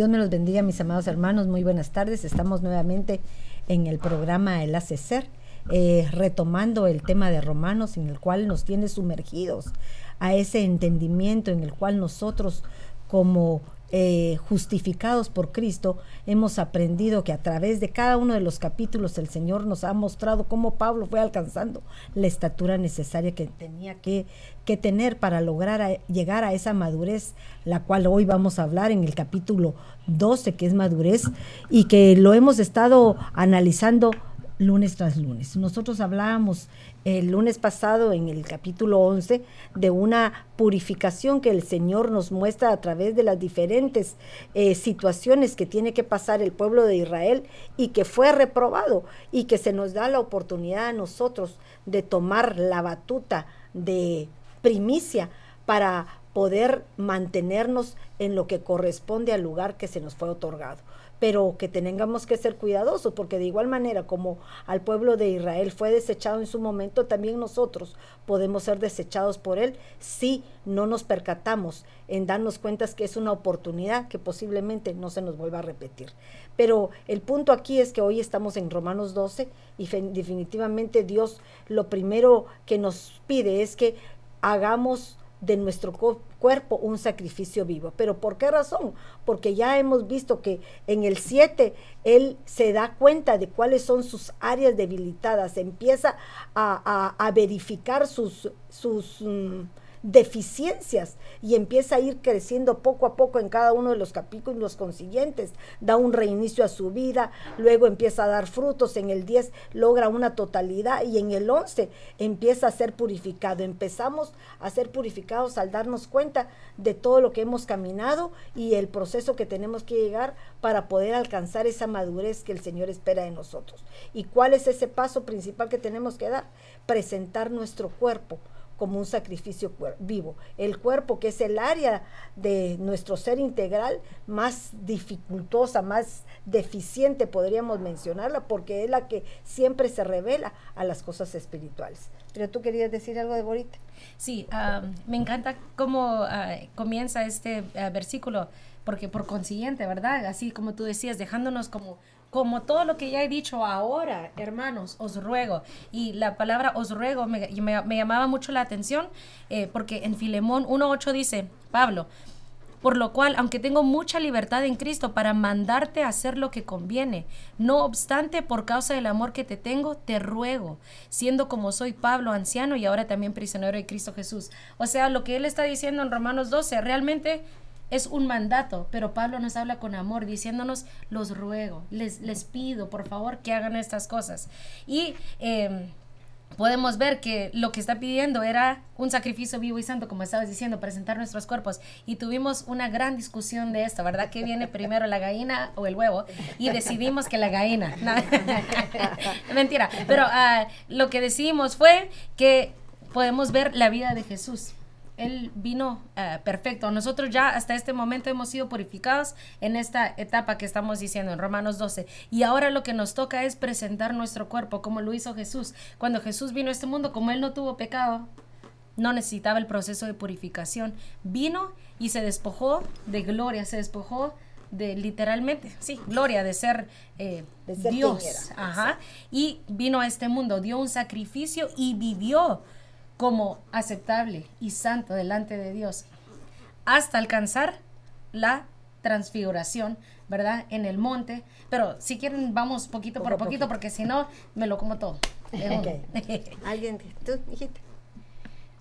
Dios me los bendiga, mis amados hermanos. Muy buenas tardes. Estamos nuevamente en el programa El Hacer, eh, retomando el tema de Romanos, en el cual nos tiene sumergidos a ese entendimiento en el cual nosotros como eh, justificados por Cristo, hemos aprendido que a través de cada uno de los capítulos el Señor nos ha mostrado cómo Pablo fue alcanzando la estatura necesaria que tenía que, que tener para lograr llegar a esa madurez, la cual hoy vamos a hablar en el capítulo 12, que es madurez, y que lo hemos estado analizando lunes tras lunes. Nosotros hablábamos el lunes pasado en el capítulo 11 de una purificación que el Señor nos muestra a través de las diferentes eh, situaciones que tiene que pasar el pueblo de Israel y que fue reprobado y que se nos da la oportunidad a nosotros de tomar la batuta de primicia para poder mantenernos en lo que corresponde al lugar que se nos fue otorgado pero que tengamos que ser cuidadosos, porque de igual manera como al pueblo de Israel fue desechado en su momento, también nosotros podemos ser desechados por él si no nos percatamos en darnos cuenta que es una oportunidad que posiblemente no se nos vuelva a repetir. Pero el punto aquí es que hoy estamos en Romanos 12 y definitivamente Dios lo primero que nos pide es que hagamos de nuestro cuerpo un sacrificio vivo. ¿Pero por qué razón? Porque ya hemos visto que en el 7 él se da cuenta de cuáles son sus áreas debilitadas, empieza a, a, verificar sus, mm, deficiencias y empieza a ir creciendo poco a poco en cada uno de los capítulos consiguientes. Da un reinicio a su vida, luego empieza a dar frutos, en el 10 logra una totalidad y en el 11 empieza a ser purificado. Empezamos a ser purificados al darnos cuenta de todo lo que hemos caminado y el proceso que tenemos que llegar para poder alcanzar esa madurez que el Señor espera de nosotros. ¿Y cuál es ese paso principal que tenemos que dar? Presentar nuestro cuerpo como un sacrificio vivo. El cuerpo, que es el área de nuestro ser integral más dificultosa, más deficiente, podríamos mencionarla, porque es la que siempre se revela a las cosas espirituales. Pero tú querías decir algo de Borita. Sí, me encanta cómo ah, comienza este ah, versículo, porque por consiguiente, ¿verdad? Así como tú decías, dejándonos como como todo lo que ya he dicho ahora, hermanos, os ruego. Y la palabra os ruego me, llamaba mucho la atención eh, porque en Filemón 1.8 dice, Pablo, por lo cual, aunque tengo mucha libertad en Cristo para mandarte a hacer lo que conviene, no obstante, por causa del amor que te tengo, te ruego, siendo como soy Pablo, anciano y ahora también prisionero de Cristo Jesús. O sea, lo que él está diciendo en Romanos 12, realmente es un mandato, pero Pablo nos habla con amor, diciéndonos, los ruego, les, les pido, por favor, que hagan estas cosas. Y em, podemos ver que lo que está pidiendo era un sacrificio vivo y santo, como estabas diciendo, presentar nuestros cuerpos. Y tuvimos una gran discusión de esto, ¿verdad? ¿Qué viene primero, la gallina o el huevo? Y decidimos que la gallina. Mentira. Pero ah, lo que decidimos fue que podemos ver la vida de Jesús él vino eh, perfecto. Nosotros ya hasta este momento hemos sido purificados en esta etapa que estamos diciendo en Romanos 12. Y ahora lo que nos toca es presentar nuestro cuerpo como lo hizo Jesús. Cuando Jesús vino a este mundo, como él no tuvo pecado, no necesitaba el proceso de purificación. Vino y se despojó de gloria, se despojó de literalmente, sí, gloria de ser, eh, Dios. Ajá. Y vino a este mundo, dio un sacrificio y vivió como aceptable y santo delante de Dios hasta alcanzar la transfiguración, ¿verdad? En el monte. Pero si quieren, vamos poquito por poquito, porque si no, me lo como todo. ¿Alguien? ¿Tú, dijiste?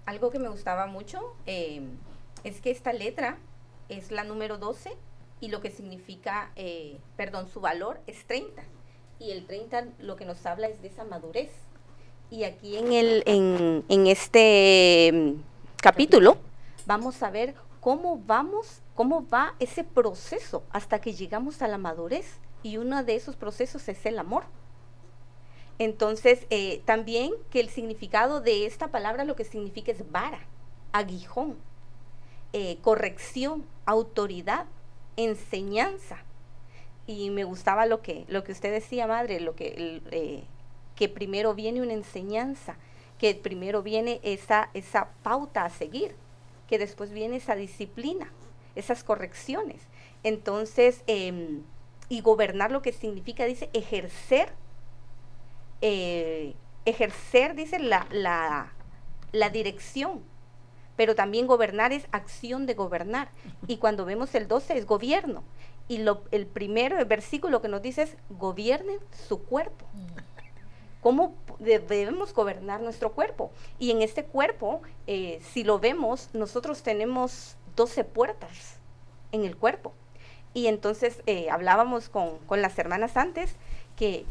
Algo que me gustaba mucho eh, es que esta letra es la número 12 y lo que significa, eh, perdón, su valor es 30. Y el 30 lo que nos habla es de esa madurez y aquí en, el, en, este mm, capítulo vamos a ver cómo vamos, cómo va ese proceso hasta que llegamos a la madurez. Y uno de esos procesos es el amor. Entonces, eh, también que el significado de esta palabra lo que significa es vara, aguijón, eh, corrección, autoridad, enseñanza. Y me gustaba lo que, lo que usted decía, madre, lo que eh, que primero viene una enseñanza, que primero viene esa, esa pauta a seguir, que después viene esa disciplina, esas correcciones. Entonces, em, y gobernar lo que significa, dice, ejercer, eh, ejercer, dice, la, la, la dirección pero también gobernar es acción de gobernar. Y cuando vemos el 12 es gobierno. Y lo, el primer versículo que nos dice es, gobiernen su cuerpo. ¿Cómo debemos gobernar nuestro cuerpo? Y en este cuerpo, eh, si lo vemos, nosotros tenemos 12 puertas en el cuerpo. Y entonces eh, hablábamos con, con las hermanas antes que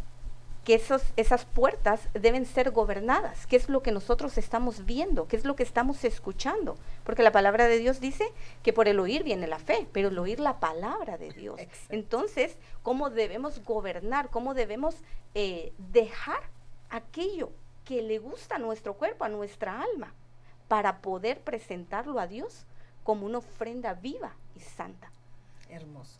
que esos, esas puertas deben ser gobernadas. ¿Qué es lo que nosotros estamos viendo? ¿Qué es lo que estamos escuchando? Porque la palabra de Dios dice que por el oír viene la fe, pero el oír la palabra de Dios. Entonces, ¿cómo debemos gobernar? ¿Cómo debemos eh, dejar aquello que le gusta a nuestro cuerpo, a nuestra alma, para poder presentarlo a Dios como una ofrenda viva y santa? Hermoso.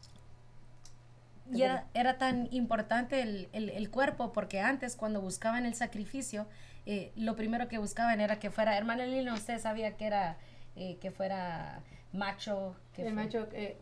Y era, era tan importante el, el, cuerpo porque antes cuando buscaban el sacrificio, eh, lo primero que buscaban era que fuera, hermana Lina, usted sabía que era, eh, que fuera macho. Que el macho, eh,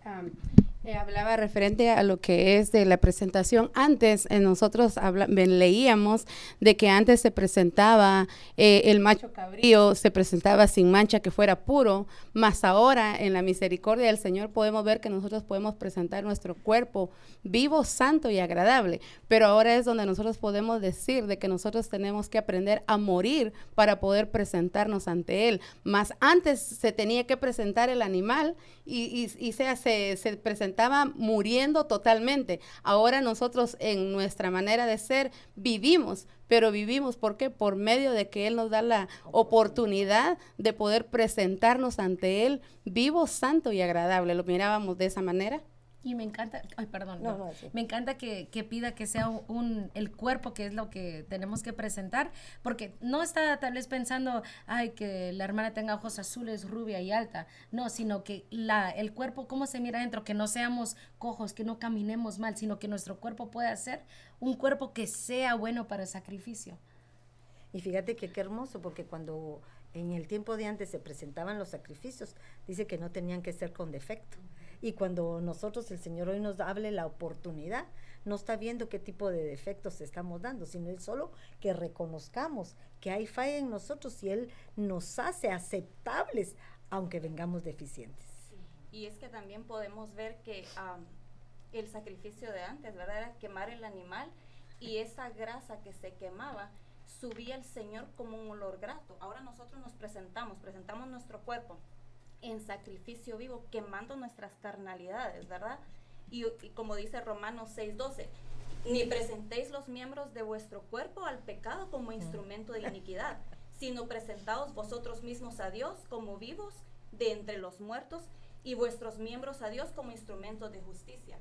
eh, hablaba referente a lo que es de la presentación. Antes eh, nosotros leíamos de que antes se presentaba eh, el macho cabrío, se presentaba sin mancha que fuera puro, más ahora en la misericordia del Señor podemos ver que nosotros podemos presentar nuestro cuerpo vivo, santo y agradable. Pero ahora es donde nosotros podemos decir de que nosotros tenemos que aprender a morir para poder presentarnos ante Él. Más antes se tenía que presentar el animal y, se, se presentaba muriendo totalmente. Ahora nosotros en nuestra manera de ser vivimos, pero vivimos, ¿por qué? Por medio de que Él nos da la oportunidad de poder presentarnos ante Él vivo, santo y agradable. ¿Lo mirábamos de esa manera? Y me encanta, ay, perdón, me encanta que, pida que sea un, el cuerpo que es lo que tenemos que presentar, porque no está tal vez pensando, ay, que la hermana tenga ojos azules, rubia y alta, no, sino que la, el cuerpo, cómo se mira adentro, que no seamos cojos, que no caminemos mal, sino que nuestro cuerpo pueda ser un cuerpo que sea bueno para el sacrificio. Y fíjate que qué hermoso, porque cuando en el tiempo de antes se presentaban los sacrificios, dice que no tenían que ser con defecto. Y cuando nosotros, el Señor hoy nos hable la oportunidad, no está viendo qué tipo de defectos estamos dando, sino Él solo que reconozcamos que hay falla en nosotros y Él nos hace aceptables, aunque vengamos deficientes. Y es que también podemos ver que el sacrificio de antes, ¿verdad? Era quemar el animal y esa grasa que se quemaba subía el Señor como un olor grato. Ahora nosotros nos presentamos, presentamos nuestro cuerpo en sacrificio vivo, quemando nuestras carnalidades, ¿verdad? Y, como dice Romanos 6:12, ni presentéis los miembros de vuestro cuerpo al pecado como instrumento de iniquidad, sino presentaos vosotros mismos a Dios como vivos de entre los muertos y vuestros miembros a Dios como instrumentos de justicia.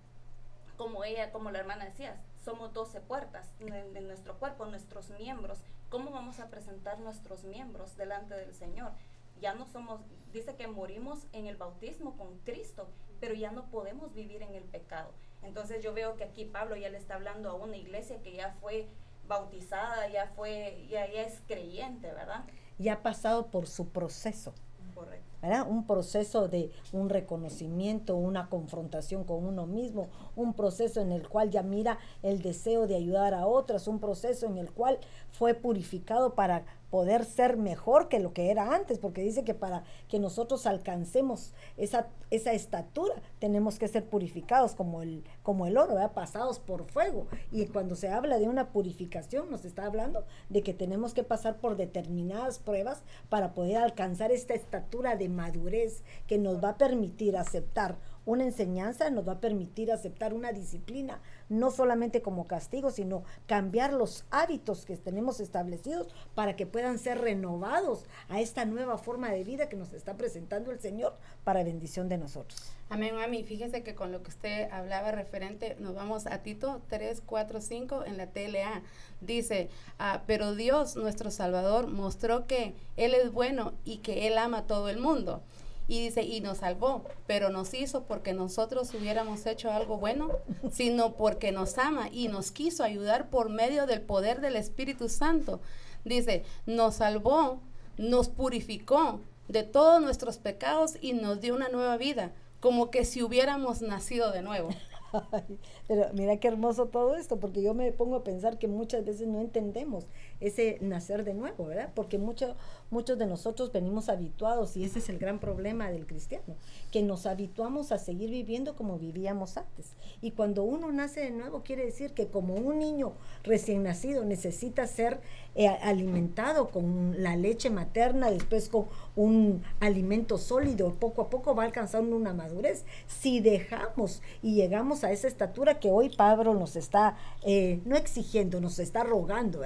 Como ella, como la hermana decía, somos 12 puertas de nuestro cuerpo, nuestros miembros. ¿Cómo vamos a presentar nuestros miembros delante del Señor? Ya no somos, dice que morimos en el bautismo con Cristo, pero ya no podemos vivir en el pecado. Entonces yo veo que aquí Pablo ya le está hablando a una iglesia que ya fue bautizada, ya fue, ya, ya es creyente, ¿verdad? Ya ha pasado por su proceso. Correcto. ¿verdad? Un proceso de un reconocimiento, una confrontación con uno mismo, un proceso en el cual ya mira el deseo de ayudar a otras, un proceso en el cual fue purificado para poder ser mejor que lo que era antes, porque dice que para que nosotros alcancemos esa, esa estatura tenemos que ser purificados como el, como el oro, pasados por fuego. Y cuando se habla de una purificación, nos está hablando de que tenemos que pasar por determinadas pruebas para poder alcanzar esta estatura de madurez que nos va a permitir aceptar una enseñanza nos va a permitir aceptar una disciplina, no solamente como castigo, sino cambiar los hábitos que tenemos establecidos para que puedan ser renovados a esta nueva forma de vida que nos está presentando el Señor para bendición de nosotros. Amén, mami. Fíjese que con lo que usted hablaba referente, nos vamos a Tito 3, 4, 5 en la TLA. Dice, ah, pero Dios, nuestro Salvador, mostró que Él es bueno y que Él ama a todo el mundo. Y dice, y nos salvó, pero nos hizo porque nosotros hubiéramos hecho algo bueno, sino porque nos ama y nos quiso ayudar por medio del poder del Espíritu Santo. Dice, nos salvó, nos purificó de todos nuestros pecados y nos dio una nueva vida. como que si hubiéramos nacido de nuevo. Pero mira qué hermoso todo esto, porque yo me pongo a pensar que muchas veces no entendemos ese nacer de nuevo, ¿verdad? Porque mucho, muchos de nosotros venimos habituados y ese es el gran problema del cristiano, que nos habituamos a seguir viviendo como vivíamos antes. Y cuando uno nace de nuevo quiere decir que como un niño recién nacido necesita ser eh, alimentado con la leche materna, después con un alimento sólido, poco a poco va alcanzando una madurez. Si dejamos y llegamos a esa estatura que hoy Pablo nos está, eh, no exigiendo, nos está rogando,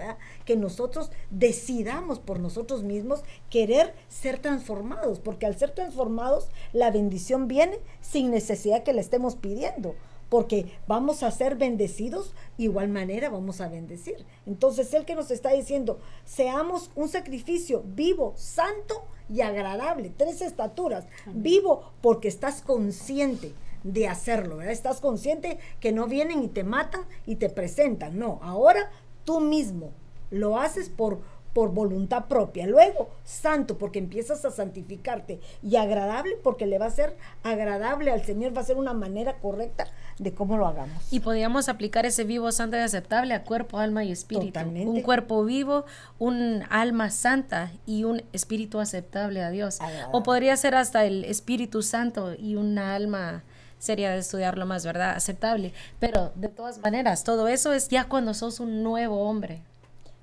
que nosotros decidamos por nosotros mismos querer ser transformados, porque al ser transformados la bendición viene sin necesidad que le estemos pidiendo porque vamos a ser bendecidos, igual manera vamos a bendecir. Entonces, el que nos está diciendo, seamos un sacrificio vivo, santo y agradable. Tres estaturas. Vivo porque estás consciente de hacerlo, Estás consciente que no vienen y te matan y te presentan. No, ahora tú mismo lo haces por por voluntad propia. Luego, santo, porque empiezas a santificarte. Y agradable, porque le va a ser agradable al Señor, va a ser una manera correcta de cómo lo hagamos. Y podríamos aplicar ese vivo, santo y aceptable a cuerpo, alma y espíritu. Un cuerpo vivo, un alma santa y un espíritu aceptable a Dios. O podría ser hasta el Espíritu Santo y una alma sería de estudiarlo más, ¿verdad? Aceptable. Pero de todas maneras, todo eso es ya cuando sos un nuevo hombre.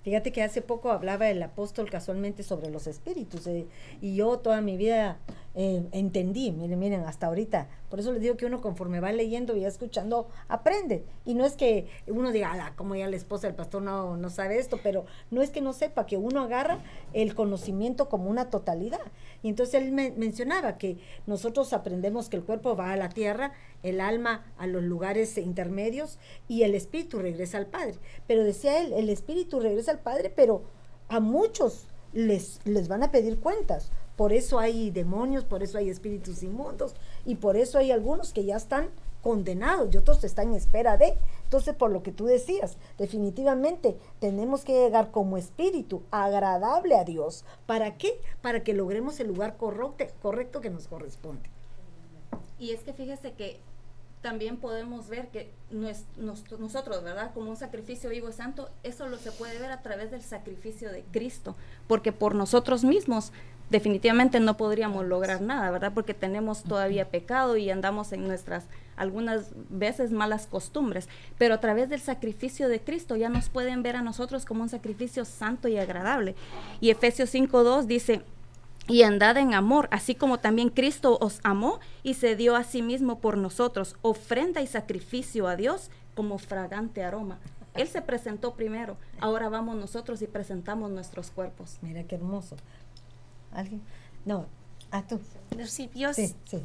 Fíjate que hace poco hablaba el apóstol casualmente sobre los espíritus eh, y yo toda mi vida eh, entendí, miren, miren, hasta ahorita. Por eso les digo que uno conforme va leyendo y escuchando, aprende. Y no es que uno diga, como ya la esposa del pastor no, no sabe esto, pero no es que no sepa, que uno agarra el conocimiento como una totalidad. Y entonces él mencionaba que nosotros aprendemos que el cuerpo va a la tierra el alma a los lugares intermedios y el espíritu regresa al Padre. Pero decía él, el espíritu regresa al Padre, pero a muchos les, les van a pedir cuentas. Por eso hay demonios, por eso hay espíritus inmundos y por eso hay algunos que ya están condenados y otros están en espera de. Entonces, por lo que tú decías, definitivamente tenemos que llegar como espíritu agradable a Dios. ¿Para qué? Para que logremos el lugar correcto, que nos corresponde. Y es que fíjese que también podemos ver que nosotros, ¿verdad? Como un sacrificio vivo y santo, eso lo se puede ver a través del sacrificio de Cristo, porque por nosotros mismos definitivamente no podríamos lograr nada, ¿verdad? Porque tenemos todavía pecado y andamos en nuestras algunas veces malas costumbres, pero a través del sacrificio de Cristo ya nos pueden ver a nosotros como un sacrificio santo y agradable. Y Efesios 5.2 dice, y andad en amor, así como también Cristo os amó y se dio a sí mismo por nosotros, ofrenda y sacrificio a Dios como fragante aroma. Él se presentó primero, ahora vamos nosotros y presentamos nuestros cuerpos. Mira qué hermoso. ¿Alguien? No, a tú. Sí, yo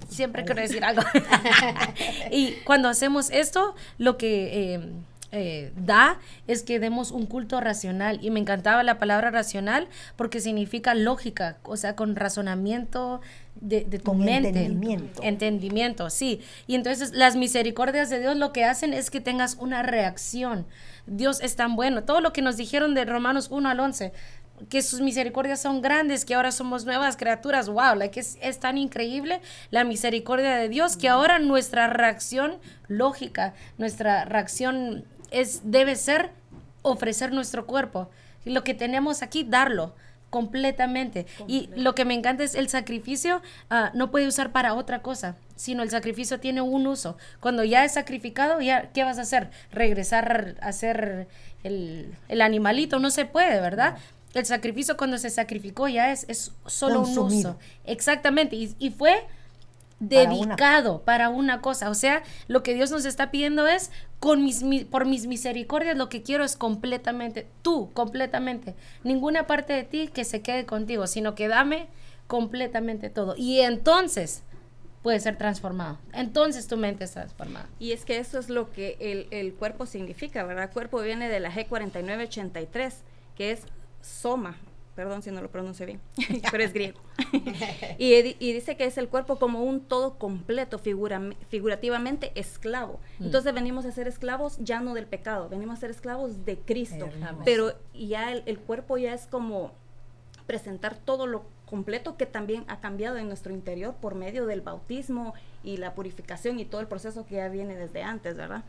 siempre quiero decir algo. y cuando hacemos esto, lo que... Eh, eh, da es que demos un culto racional. Y me encantaba la palabra racional porque significa lógica, o sea, con razonamiento de, tu mente. Entendimiento. Entendimiento, sí. Y entonces las misericordias de Dios lo que hacen es que tengas una reacción. Dios es tan bueno. Todo lo que nos dijeron de Romanos 1 al 11, que sus misericordias son grandes, que ahora somos nuevas criaturas, wow, like es, es, tan increíble la misericordia de Dios que ahora nuestra reacción lógica, nuestra reacción es, debe ser ofrecer nuestro cuerpo. Y lo que tenemos aquí, darlo completamente. Y lo que me encanta es el sacrificio, ah, no puede usar para otra cosa, sino el sacrificio tiene un uso. Cuando ya es sacrificado, ya, ¿qué vas a hacer? Regresar a hacer el, animalito, no se puede, ¿verdad? El sacrificio cuando se sacrificó ya es, es solo un uso. Exactamente. Y, y fue dedicado para una. cosa. O sea, lo que Dios nos está pidiendo es, con mis, por mis misericordias, lo que quiero es completamente, tú, completamente. Ninguna parte de ti que se quede contigo, sino que dame completamente todo. Y entonces puede ser transformado. Entonces tu mente es transformada. Y es que eso es lo que el, el cuerpo significa, ¿verdad? Cuerpo viene de la G4983, que es soma, perdón si no lo pronuncio bien, pero es griego. y, dice que es el cuerpo como un todo completo, figurativamente esclavo. Mm. Entonces venimos a ser esclavos ya no del pecado, venimos a ser esclavos de Cristo. Pero ya el, cuerpo ya es como presentar todo lo completo que también ha cambiado en nuestro interior por medio del bautismo y la purificación y todo el proceso que ya viene desde antes, ¿verdad?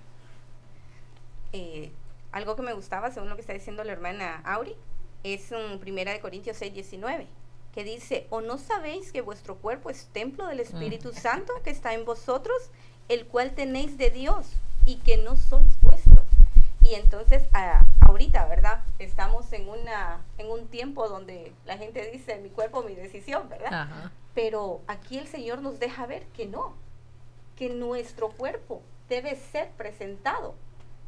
Eh, algo que me gustaba, según lo que está diciendo la hermana Auri, es en Primera de Corintios 6, 19, que dice, ¿o no sabéis que vuestro cuerpo es templo del Espíritu Mm. Santo que está en vosotros, el cual tenéis de Dios y que no sois vuestros? Y entonces, a- ahorita, ¿verdad? Estamos en, una, en un tiempo donde la gente dice, mi cuerpo, mi decisión, ¿verdad? Ajá. Pero aquí el Señor nos deja ver que no, que nuestro cuerpo debe ser presentado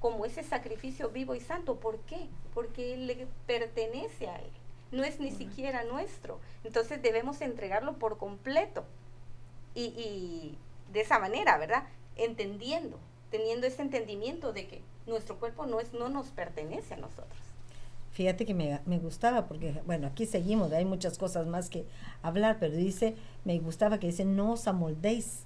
como ese sacrificio vivo y santo. ¿Por qué? Porque Él le pertenece a Él, no es ni siquiera nuestro. Entonces debemos entregarlo por completo. Y, y de esa manera, ¿verdad? Entendiendo, teniendo ese entendimiento de que nuestro cuerpo no, es, no nos pertenece a nosotros. Fíjate que me, me gustaba, porque, bueno, aquí seguimos, hay muchas cosas más que hablar, pero dice, me gustaba que dice, no os amoldéis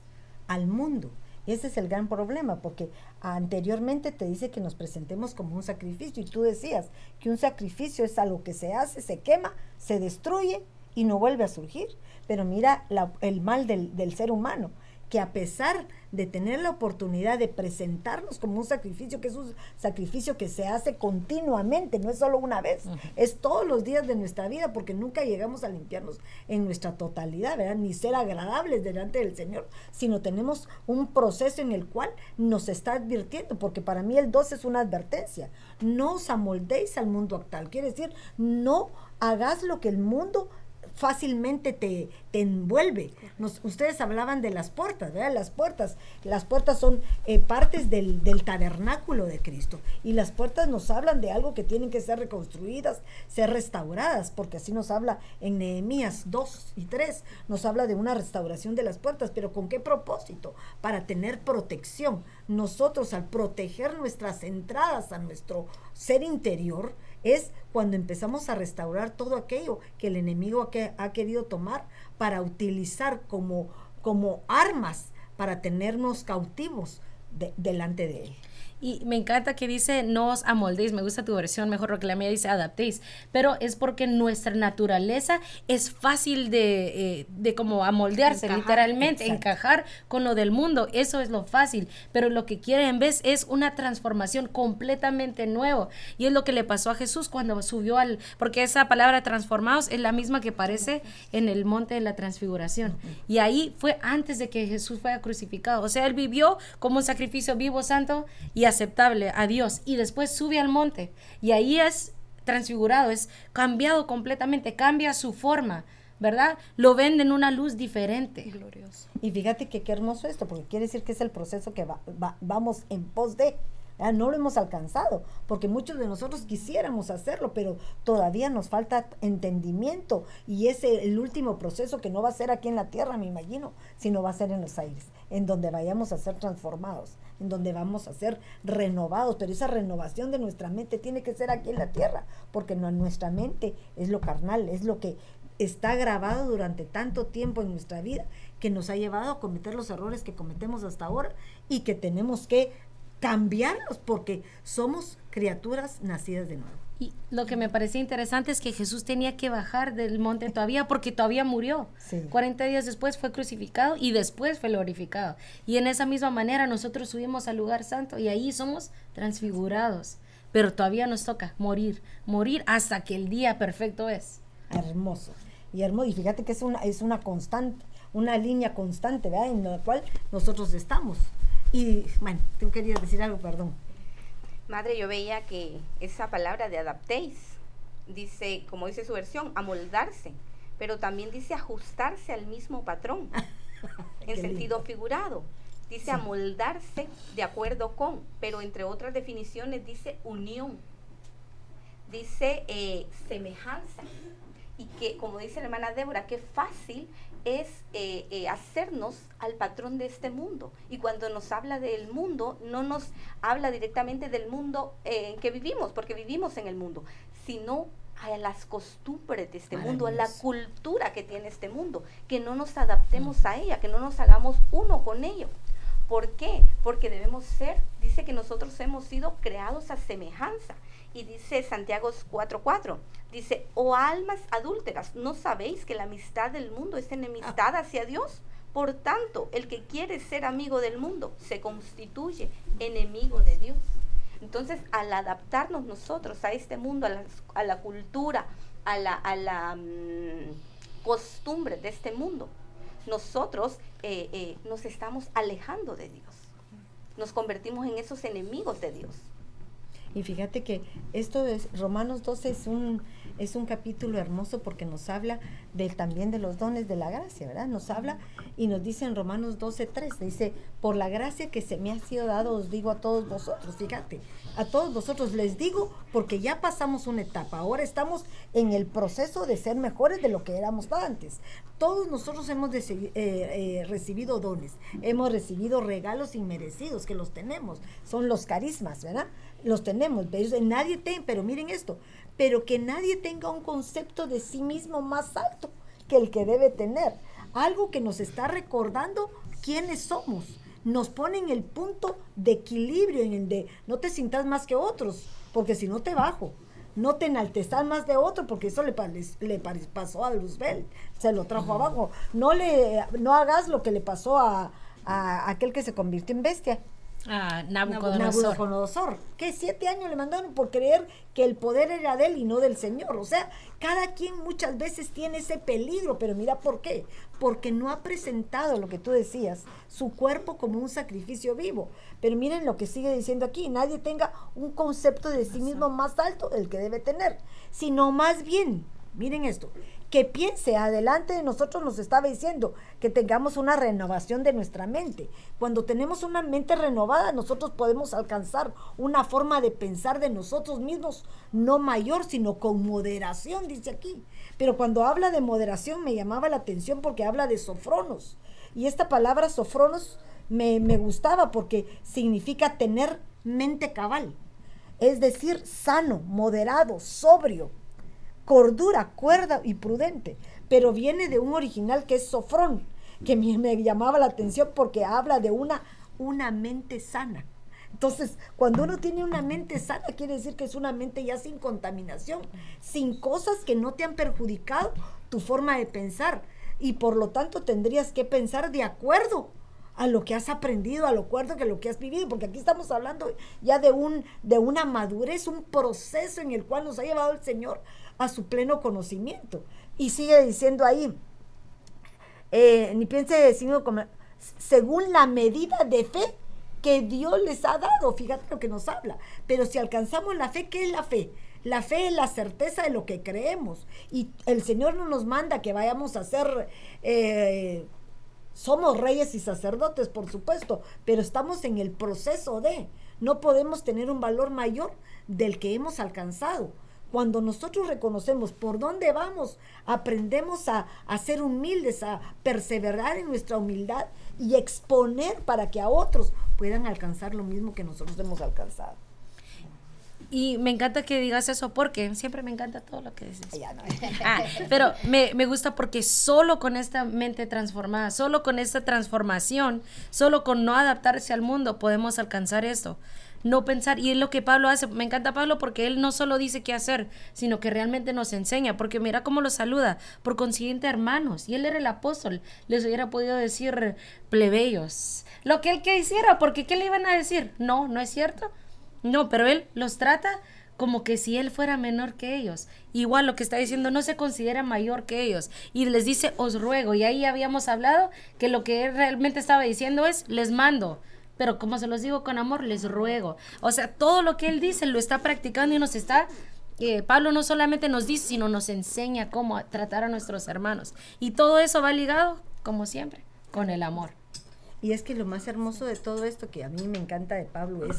al mundo. Ese es el gran problema, porque anteriormente te dice que nos presentemos como un sacrificio, y tú decías que un sacrificio es algo que se hace, se quema, se destruye y no vuelve a surgir. Pero mira la- el mal del, del ser humano, que a pesar de tener la oportunidad de presentarnos como un sacrificio, que es un sacrificio que se hace continuamente, no es solo una vez, es todos los días de nuestra vida, porque nunca llegamos a limpiarnos en nuestra totalidad, ¿verdad? Ni ser agradables delante del Señor, sino tenemos un proceso en el cual nos está advirtiendo, porque para mí el 12 es una advertencia, no os amoldéis al mundo actual, quiere decir, no hagas lo que el mundo fácilmente te, te envuelve. Nos- ustedes hablaban de las puertas, ¿verdad? Las puertas. Las puertas son eh, partes del, del tabernáculo de Cristo. Y las puertas nos hablan de algo que tienen que ser reconstruidas, ser restauradas, porque así nos habla en Nehemías 2 y 3. Nos habla de una restauración de las puertas, pero ¿con qué propósito? Para tener protección. Nosotros al proteger nuestras entradas a nuestro ser interior, es cuando empezamos a restaurar todo aquello que el enemigo ha, que- ha querido tomar para utilizar como, armas para tenernos cautivos de- delante de él. Y me encanta que dice no os amoldéis, me gusta tu versión mejor porque la mía dice adaptéis, pero es porque nuestra naturaleza es fácil de, eh, de como amoldearse Encajar, literalmente, exacto. encajar con lo del mundo, eso es lo fácil, pero lo que quiere en vez es una transformación completamente nuevo y es lo que le pasó a Jesús cuando subió al, porque esa palabra transformados es la misma que aparece en el monte de la transfiguración. Y ahí fue antes de que Jesús fuera crucificado, o sea, él vivió como un sacrificio vivo, santo y aceptable a Dios y después sube al monte y ahí es transfigurado, es cambiado completamente, cambia su forma, ¿verdad? Lo ven en una luz diferente. Glorioso. Y fíjate que qué hermoso esto, porque quiere decir que es el proceso que va- va- vamos en pos de. ¿verdad? No lo hemos alcanzado, porque muchos de nosotros quisiéramos hacerlo, pero todavía nos falta entendimiento y es el, el último proceso que no va a ser aquí en la tierra, me imagino, sino va a ser en los aires, en donde vayamos a ser transformados, en donde vamos a ser renovados, pero esa renovación de nuestra mente tiene que ser aquí en la tierra, porque nuestra mente es lo carnal, es lo que está grabado durante tanto tiempo en nuestra vida que nos ha llevado a cometer los errores que cometemos hasta ahora y que tenemos que cambiarlos porque somos criaturas nacidas de nuevo. Y lo que me parecía interesante es que Jesús tenía que bajar del monte todavía porque todavía murió. Sí. 40 días después fue crucificado y después fue glorificado. Y en esa misma manera nosotros subimos al lugar santo y ahí somos transfigurados. Pero todavía nos toca morir, morir hasta que el día perfecto es. Hermoso. Y hermoso. Y fíjate que es una, es una constante, una línea constante, ¿verdad? En la cual nosotros estamos. Y bueno, tú querías decir algo, perdón. Madre, yo veía que esa palabra de adaptéis dice, como dice su versión, amoldarse, pero también dice ajustarse al mismo patrón, en sentido lindo. figurado. Dice Sí. amoldarse de acuerdo con, pero entre otras definiciones dice unión, dice eh, semejanza. Y que, como dice la hermana Débora, qué fácil es eh, eh, hacernos al patrón de este mundo. Y cuando nos habla del mundo, no nos habla directamente del mundo eh, en que vivimos, porque vivimos en el mundo, sino a las costumbres de este mundo, a la cultura que tiene este mundo, que no nos adaptemos a ella, que no nos hagamos uno con ello. ¿Por qué? Porque debemos ser, dice que nosotros hemos sido creados a semejanza. Y dice Santiago 4:4, dice, oh almas adúlteras, ¿no sabéis que la amistad del mundo es enemistad hacia Dios? Por tanto, el que quiere ser amigo del mundo se constituye enemigo de Dios. Entonces, al adaptarnos nosotros a este mundo, a la, cultura, a la, a la mm, costumbre de este mundo, nosotros eh, eh, nos estamos alejando de Dios. Nos convertimos en esos enemigos de Dios. Y fíjate que esto es, Romanos 12 es un, es un capítulo hermoso porque nos habla del, también de los dones de la gracia, ¿verdad? Nos habla y nos dice en Romanos 12, 3, dice, por la gracia que se me ha sido dado, os digo a todos vosotros, fíjate, a todos vosotros les digo porque ya pasamos una etapa, ahora estamos en el proceso de ser mejores de lo que éramos antes. Todos nosotros hemos eh, eh, recibido dones, hemos recibido regalos inmerecidos que los tenemos, son los carismas, ¿verdad? Los tenemos, nadie tiene, pero miren esto, pero que nadie tenga un concepto de sí mismo más alto que el que debe tener. Algo que nos está recordando quiénes somos. Nos pone en el punto de equilibrio, en el de no te sientas más que otros, porque si no te bajo. No te enaltezas más de otro, porque eso le, le pasó a Luzbel, se lo trajo abajo. No, le, no hagas lo que le pasó a, a aquel que se convirtió en bestia Ah, Nabucodonosor. Que siete años le mandaron por creer que el poder era de él y no del Señor. O sea, cada quien muchas veces tiene ese peligro, pero mira por qué. Porque no ha presentado lo que tú decías, su cuerpo como un sacrificio vivo. Pero miren lo que sigue diciendo aquí, nadie tenga un concepto de sí mismo más alto del que debe tener, sino más bien, miren esto, que piense adelante de nosotros nos estaba diciendo que tengamos una renovación de nuestra mente. Cuando tenemos una mente renovada, nosotros podemos alcanzar una forma de pensar de nosotros mismos, no mayor, sino con moderación, dice aquí. Pero cuando habla de moderación me llamaba la atención porque habla de sofronos. Y esta palabra sofronos me, me gustaba porque significa tener mente cabal. Es decir, sano, moderado, sobrio cordura, cuerda y prudente, pero viene de un original que es Sofrón, que me, llamaba la atención porque habla de una, una mente sana. Entonces, cuando uno tiene una mente sana, quiere decir que es una mente ya sin contaminación, sin cosas que no te han perjudicado tu forma de pensar. Y por lo tanto tendrías que pensar de acuerdo a lo que has aprendido, a lo acuerdo que lo que has vivido, porque aquí estamos hablando ya de un de una madurez, un proceso en el cual nos ha llevado el Señor a su pleno conocimiento. Y sigue diciendo ahí, eh, ni piense sino como, según la medida de fe que Dios les ha dado, fíjate lo que nos habla. Pero si alcanzamos la fe, ¿qué es la fe? La fe es la certeza de lo que creemos. Y el Señor no nos manda que vayamos a ser, eh, somos reyes y sacerdotes, por supuesto, pero estamos en el proceso de, no podemos tener un valor mayor del que hemos alcanzado. Cuando nosotros reconocemos por dónde vamos, aprendemos a, ser humildes, a perseverar en nuestra humildad y exponer para que a otros puedan alcanzar lo mismo que nosotros hemos alcanzado. Y me encanta que digas eso porque siempre me encanta todo lo que dices. Ah, pero me, me, gusta porque solo con esta mente transformada, solo con esta transformación, solo con no adaptarse al mundo podemos alcanzar esto no pensar, y es lo que Pablo hace, me encanta Pablo porque él no solo dice qué hacer, sino que realmente nos enseña, porque mira cómo lo saluda, por consiguiente hermanos, y él era el apóstol, les hubiera podido decir plebeyos, lo que él quisiera, porque ¿qué le iban a decir? No, no es cierto, no, pero él los trata como que si él fuera menor que ellos. Igual lo que está diciendo no se considera mayor que ellos. Y les dice, os ruego. Y ahí habíamos hablado que lo que él realmente estaba diciendo es, les mando pero como se los digo con amor, les ruego. O sea, todo lo que él dice lo está practicando y nos está eh, Pablo no solamente nos dice, sino nos enseña cómo tratar a nuestros hermanos. Y todo eso va ligado, como siempre, con el amor. Y es que lo más hermoso de todo esto que a mí me encanta de Pablo es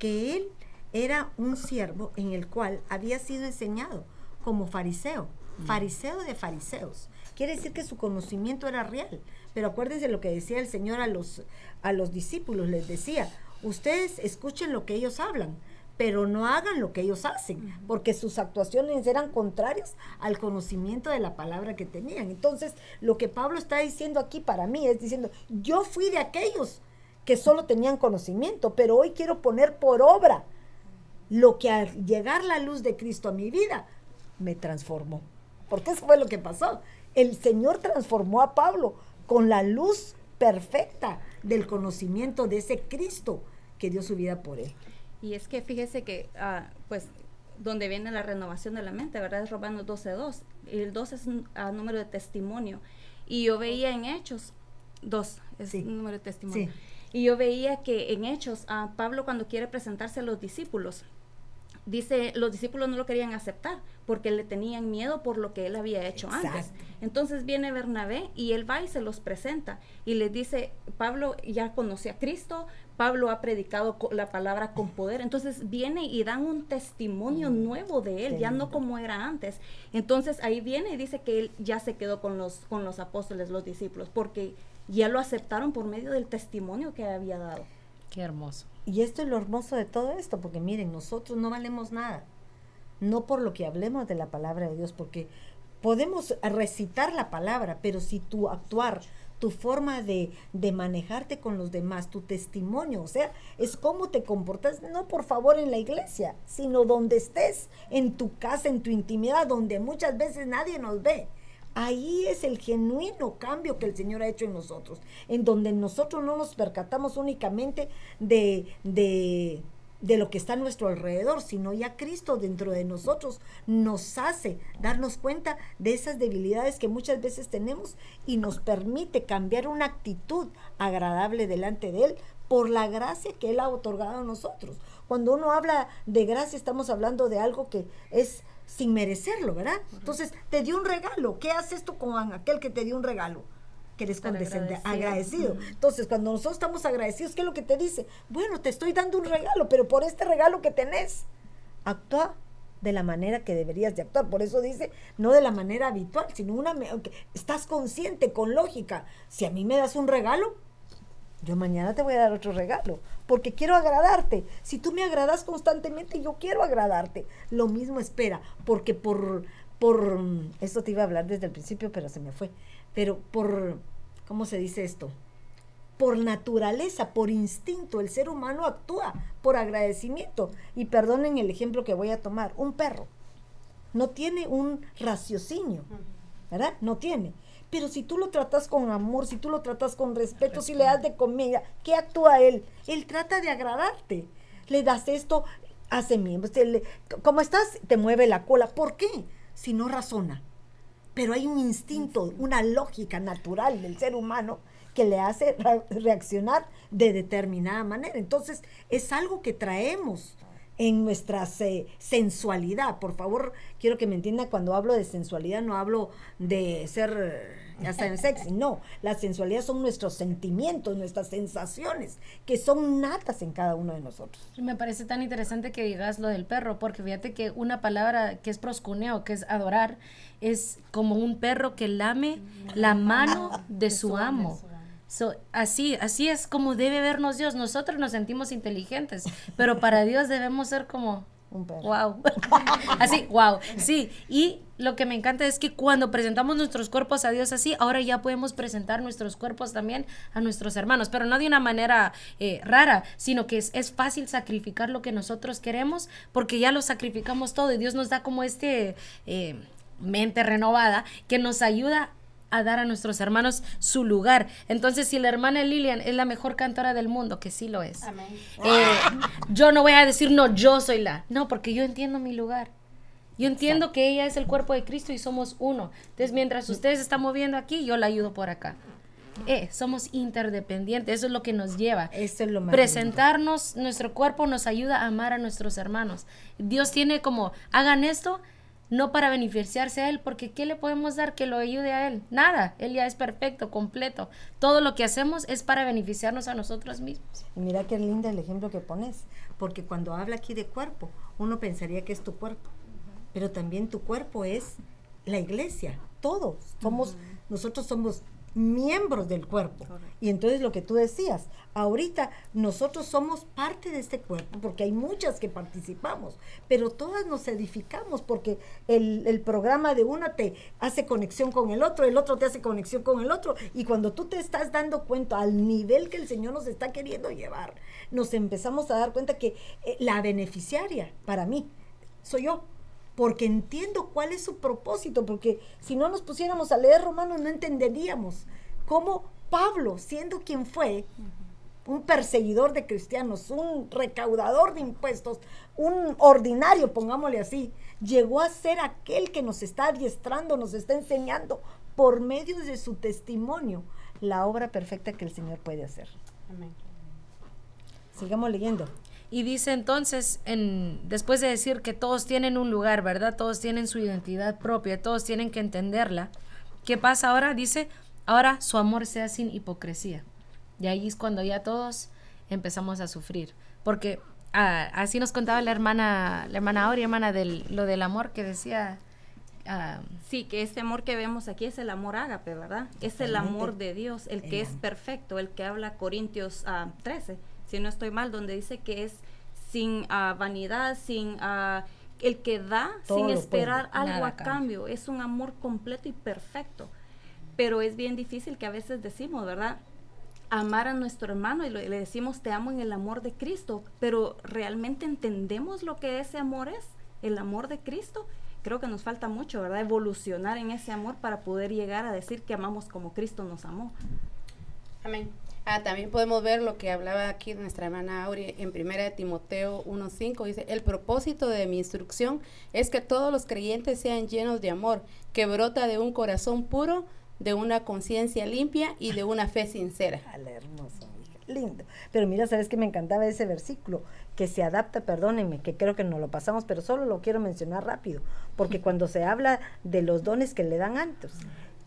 que él era un siervo en el cual había sido enseñado como fariseo, mm. fariseo de fariseos. Quiere decir que su conocimiento era real. Pero acuérdense lo que decía el Señor a los, a los discípulos, les decía, ustedes escuchen lo que ellos hablan, pero no hagan lo que ellos hacen, porque sus actuaciones eran contrarias al conocimiento de la palabra que tenían. Entonces, lo que Pablo está diciendo aquí para mí es diciendo, yo fui de aquellos que solo tenían conocimiento, pero hoy quiero poner por obra lo que al llegar la luz de Cristo a mi vida me transformó. Porque eso fue lo que pasó. El Señor transformó a Pablo con la luz perfecta del conocimiento de ese Cristo que dio su vida por él. Y es que fíjese que, ah, pues, donde viene la renovación de la mente, ¿verdad? Es Romanos 12.2. Y el 2 es un ah, número de testimonio. Y yo veía en Hechos, 2 es Sí. un número de testimonio. Sí. Y yo veía que en Hechos, a Pablo cuando quiere presentarse a los discípulos, dice, los discípulos no lo querían aceptar porque le tenían miedo por lo que él había hecho antes. Entonces viene Bernabé y él va y se los presenta y les dice, Pablo ya conoce a Cristo, Pablo ha predicado la palabra con poder, entonces viene y dan un testimonio nuevo de él, Qué ya no como era antes. Entonces ahí viene y dice que él ya se quedó con los, con los apóstoles, los discípulos, porque ya lo aceptaron por medio del testimonio que había dado. Hermoso. Y esto es lo hermoso de todo esto, porque miren, nosotros no valemos nada. No por lo que hablemos de la palabra de Dios, porque podemos recitar la palabra, pero si tu actuar, tu forma de, de manejarte con los demás, tu testimonio, o sea, es cómo te comportas, no por favor en la iglesia, sino donde estés, en tu casa, en tu intimidad, donde muchas veces nadie nos ve. Ahí es el genuino cambio que el Señor ha hecho en nosotros, en donde nosotros no nos percatamos únicamente de, de, de lo que está a nuestro alrededor, sino ya Cristo dentro de nosotros nos hace darnos cuenta de esas debilidades que muchas veces tenemos y nos permite cambiar una actitud agradable delante de Él por la gracia que Él ha otorgado a nosotros. Cuando uno habla de gracia, estamos hablando de algo que es sin merecerlo, ¿verdad? Entonces, te dio un regalo. ¿Qué haces tú con aquel que te dio un regalo? Que eres Estar condescendente, agradecido. agradecido. Entonces, cuando nosotros estamos agradecidos, ¿qué es lo que te dice? Bueno, te estoy dando un regalo, pero por este regalo que tenés, actúa de la manera que deberías de actuar. Por eso dice, no de la manera habitual, sino una... Estás consciente, con lógica. Si a mí me das un regalo, yo mañana te voy a dar otro regalo, porque quiero agradarte. Si tú me agradas constantemente, yo quiero agradarte. Lo mismo espera, porque por, por, mm, esto te iba a hablar desde el principio, pero se me fue. Pero por, ¿cómo se dice esto? Por naturaleza, por instinto, el ser humano actúa por agradecimiento. Y perdonen el ejemplo que voy a tomar, un perro no tiene un raciocinio, ¿verdad? No tiene. Pero si tú lo tratas con amor, si tú lo tratas con respeto, si le das de comida, ¿qué actúa él? Él trata de agradarte. Le das esto, hace miembros. ¿Cómo estás? Te mueve la cola. ¿Por qué? Si no razona. Pero hay un instinto, una lógica natural del ser humano que le hace reaccionar de determinada manera. Entonces, es algo que traemos en nuestra se- sensualidad. Por favor, quiero que me entienda cuando hablo de sensualidad, no hablo de ser ya saben, sexy, no. La sensualidad son nuestros sentimientos, nuestras sensaciones, que son natas en cada uno de nosotros. Me parece tan interesante que digas lo del perro, porque fíjate que una palabra que es proscuneo, que es adorar, es como un perro que lame la mano de su amo. So, así, así es como debe vernos Dios. Nosotros nos sentimos inteligentes, pero para Dios debemos ser como Un perro. Wow. así, wow. Sí, y lo que me encanta es que cuando presentamos nuestros cuerpos a Dios así, ahora ya podemos presentar nuestros cuerpos también a nuestros hermanos, pero no de una manera eh, rara, sino que es, es fácil sacrificar lo que nosotros queremos porque ya lo sacrificamos todo y Dios nos da como este eh, mente renovada que nos ayuda a dar a nuestros hermanos su lugar. Entonces, si la hermana Lilian es la mejor cantora del mundo, que sí lo es, eh, yo no voy a decir, no, yo soy la. No, porque yo entiendo mi lugar. Yo entiendo que ella es el cuerpo de Cristo y somos uno. Entonces, mientras ustedes están moviendo aquí, yo la ayudo por acá. Eh, somos interdependientes, eso es lo que nos lleva. Eso es lo más Presentarnos nuestro cuerpo nos ayuda a amar a nuestros hermanos. Dios tiene como, hagan esto no para beneficiarse a Él, porque ¿qué le podemos dar que lo ayude a Él? Nada, Él ya es perfecto, completo. Todo lo que hacemos es para beneficiarnos a nosotros mismos. Y mira qué lindo el ejemplo que pones, porque cuando habla aquí de cuerpo, uno pensaría que es tu cuerpo, pero también tu cuerpo es la iglesia, todos somos, nosotros somos miembros del cuerpo. Y entonces lo que tú decías, ahorita nosotros somos parte de este cuerpo, porque hay muchas que participamos, pero todas nos edificamos, porque el, el programa de una te hace conexión con el otro, el otro te hace conexión con el otro, y cuando tú te estás dando cuenta al nivel que el Señor nos está queriendo llevar, nos empezamos a dar cuenta que eh, la beneficiaria para mí soy yo porque entiendo cuál es su propósito, porque si no nos pusiéramos a leer Romanos no entenderíamos cómo Pablo, siendo quien fue, un perseguidor de cristianos, un recaudador de impuestos, un ordinario, pongámosle así, llegó a ser aquel que nos está adiestrando, nos está enseñando por medio de su testimonio la obra perfecta que el Señor puede hacer. Amén. Sigamos leyendo. Y dice entonces, en, después de decir que todos tienen un lugar, ¿verdad? Todos tienen su identidad propia, todos tienen que entenderla. ¿Qué pasa ahora? Dice, ahora su amor sea sin hipocresía. Y ahí es cuando ya todos empezamos a sufrir. Porque ah, así nos contaba la hermana, la hermana Auri, hermana del, lo del amor que decía. Ah, sí, que ese amor que vemos aquí es el amor ágape, ¿verdad? Es el amor de Dios, el que es perfecto, el que habla Corintios 13 ah, si no estoy mal, donde dice que es sin ah, vanidad, sin uh, el que da, sin esperar algo a cambio. Es un amor completo y perfecto. Pero es bien difícil que a veces decimos, ¿verdad? Amar a nuestro hermano y le decimos te amo en el amor de Cristo, pero ¿realmente entendemos lo que ese amor es? El amor de Cristo. Creo que nos falta mucho, ¿verdad? Evolucionar en ese amor para poder llegar a decir que amamos como Cristo nos amó. Amén. Ah, también podemos ver lo que hablaba aquí nuestra hermana Auri en 1 Timoteo 1.5. Dice, el propósito de mi instrucción es que todos los creyentes sean llenos de amor, que brota de un corazón puro, de una conciencia limpia y de una fe sincera. hermoso, lindo. Pero mira, sabes que me encantaba ese versículo, que se adapta, perdónenme, que creo que no lo pasamos, pero solo lo quiero mencionar rápido, porque cuando se habla de los dones que le dan antes,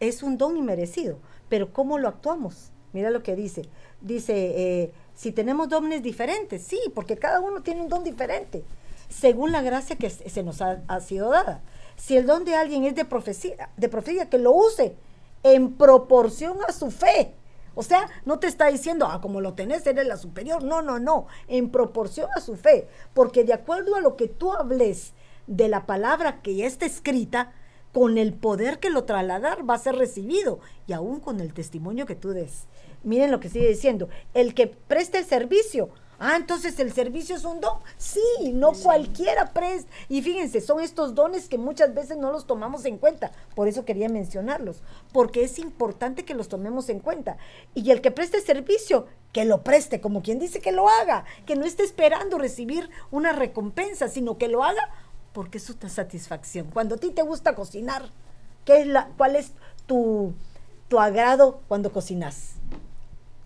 es un don inmerecido, pero ¿cómo lo actuamos? Mira lo que dice. Dice, eh, si tenemos dones diferentes, sí, porque cada uno tiene un don diferente, según la gracia que se nos ha, sido dada. Si el don de alguien es de profecía, de profecía, que lo use en proporción a su fe. O sea, no te está diciendo, ah, como lo tenés, eres la superior. No, no, no. En proporción a su fe. Porque de acuerdo a lo que tú hables de la palabra que ya está escrita, con el poder que lo trasladar va a ser recibido y aún con el testimonio que tú des. Miren lo que sigue diciendo, el que preste el servicio. Ah, entonces el servicio es un don. Sí, no cualquiera presta. Y fíjense, son estos dones que muchas veces no los tomamos en cuenta. Por eso quería mencionarlos, porque es importante que los tomemos en cuenta. Y el que preste servicio, que lo preste, como quien dice que lo haga, que no esté esperando recibir una recompensa, sino que lo haga porque es su satisfacción. Cuando a ti te gusta cocinar, ¿qué es la, ¿cuál es tu, tu agrado cuando cocinas?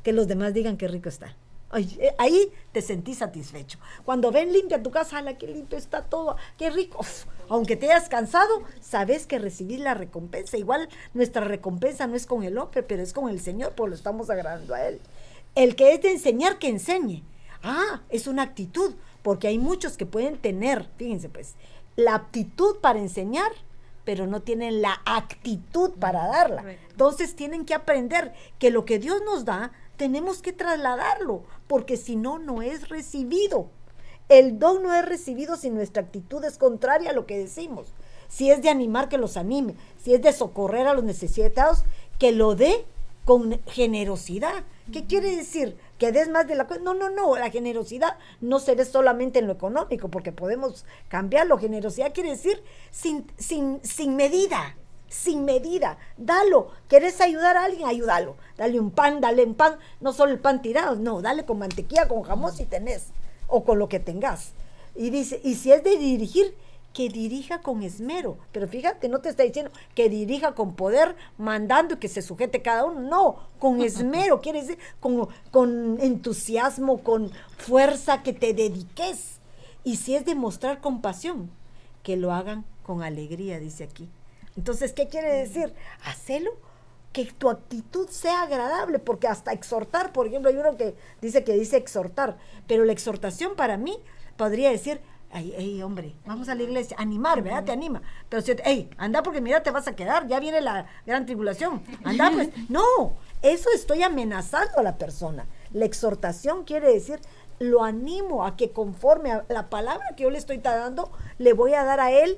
Que los demás digan qué rico está. Eh, ahí te sentís satisfecho. Cuando ven limpia tu casa, ¡ala, qué limpio está todo! ¡Qué rico! aunque te hayas cansado, sabes que recibís la recompensa. Igual nuestra recompensa no es con el hombre, pero es con el Señor, pues lo estamos agradando a Él. El que es de enseñar, que enseñe. Ah, es una actitud, porque hay muchos que pueden tener, fíjense pues, la aptitud para enseñar, pero no tienen la actitud para darla. Entonces tienen que aprender que lo que Dios nos da, tenemos que trasladarlo, porque si no, no es recibido. El don no es recibido si nuestra actitud es contraria a lo que decimos. Si es de animar, que los anime. Si es de socorrer a los necesitados, que lo dé con generosidad. ¿Qué quiere decir? Que des más de la cosa. No, no, no. La generosidad no se solamente en lo económico, porque podemos cambiarlo. Generosidad quiere decir sin, sin, sin medida. Sin medida. Dalo. ¿Quieres ayudar a alguien? Ayúdalo. Dale un pan, dale un pan. No solo el pan tirado, no. Dale con mantequilla, con jamón si tenés. O con lo que tengas. Y dice, y si es de dirigir, que dirija con esmero. Pero fíjate, no te está diciendo que dirija con poder, mandando y que se sujete cada uno. No, con esmero, quiere decir con, con entusiasmo, con fuerza, que te dediques. Y si es demostrar compasión, que lo hagan con alegría, dice aquí. Entonces, ¿qué quiere decir? Hacelo que tu actitud sea agradable, porque hasta exhortar, por ejemplo, hay uno que dice que dice exhortar, pero la exhortación para mí podría decir, Ay, hombre, vamos a la iglesia, animar, ¿verdad? Te anima. Pero si, hey, anda porque mira, te vas a quedar, ya viene la gran tribulación. Anda pues, no, eso estoy amenazando a la persona. La exhortación quiere decir, lo animo a que conforme a la palabra que yo le estoy dando, le voy a dar a él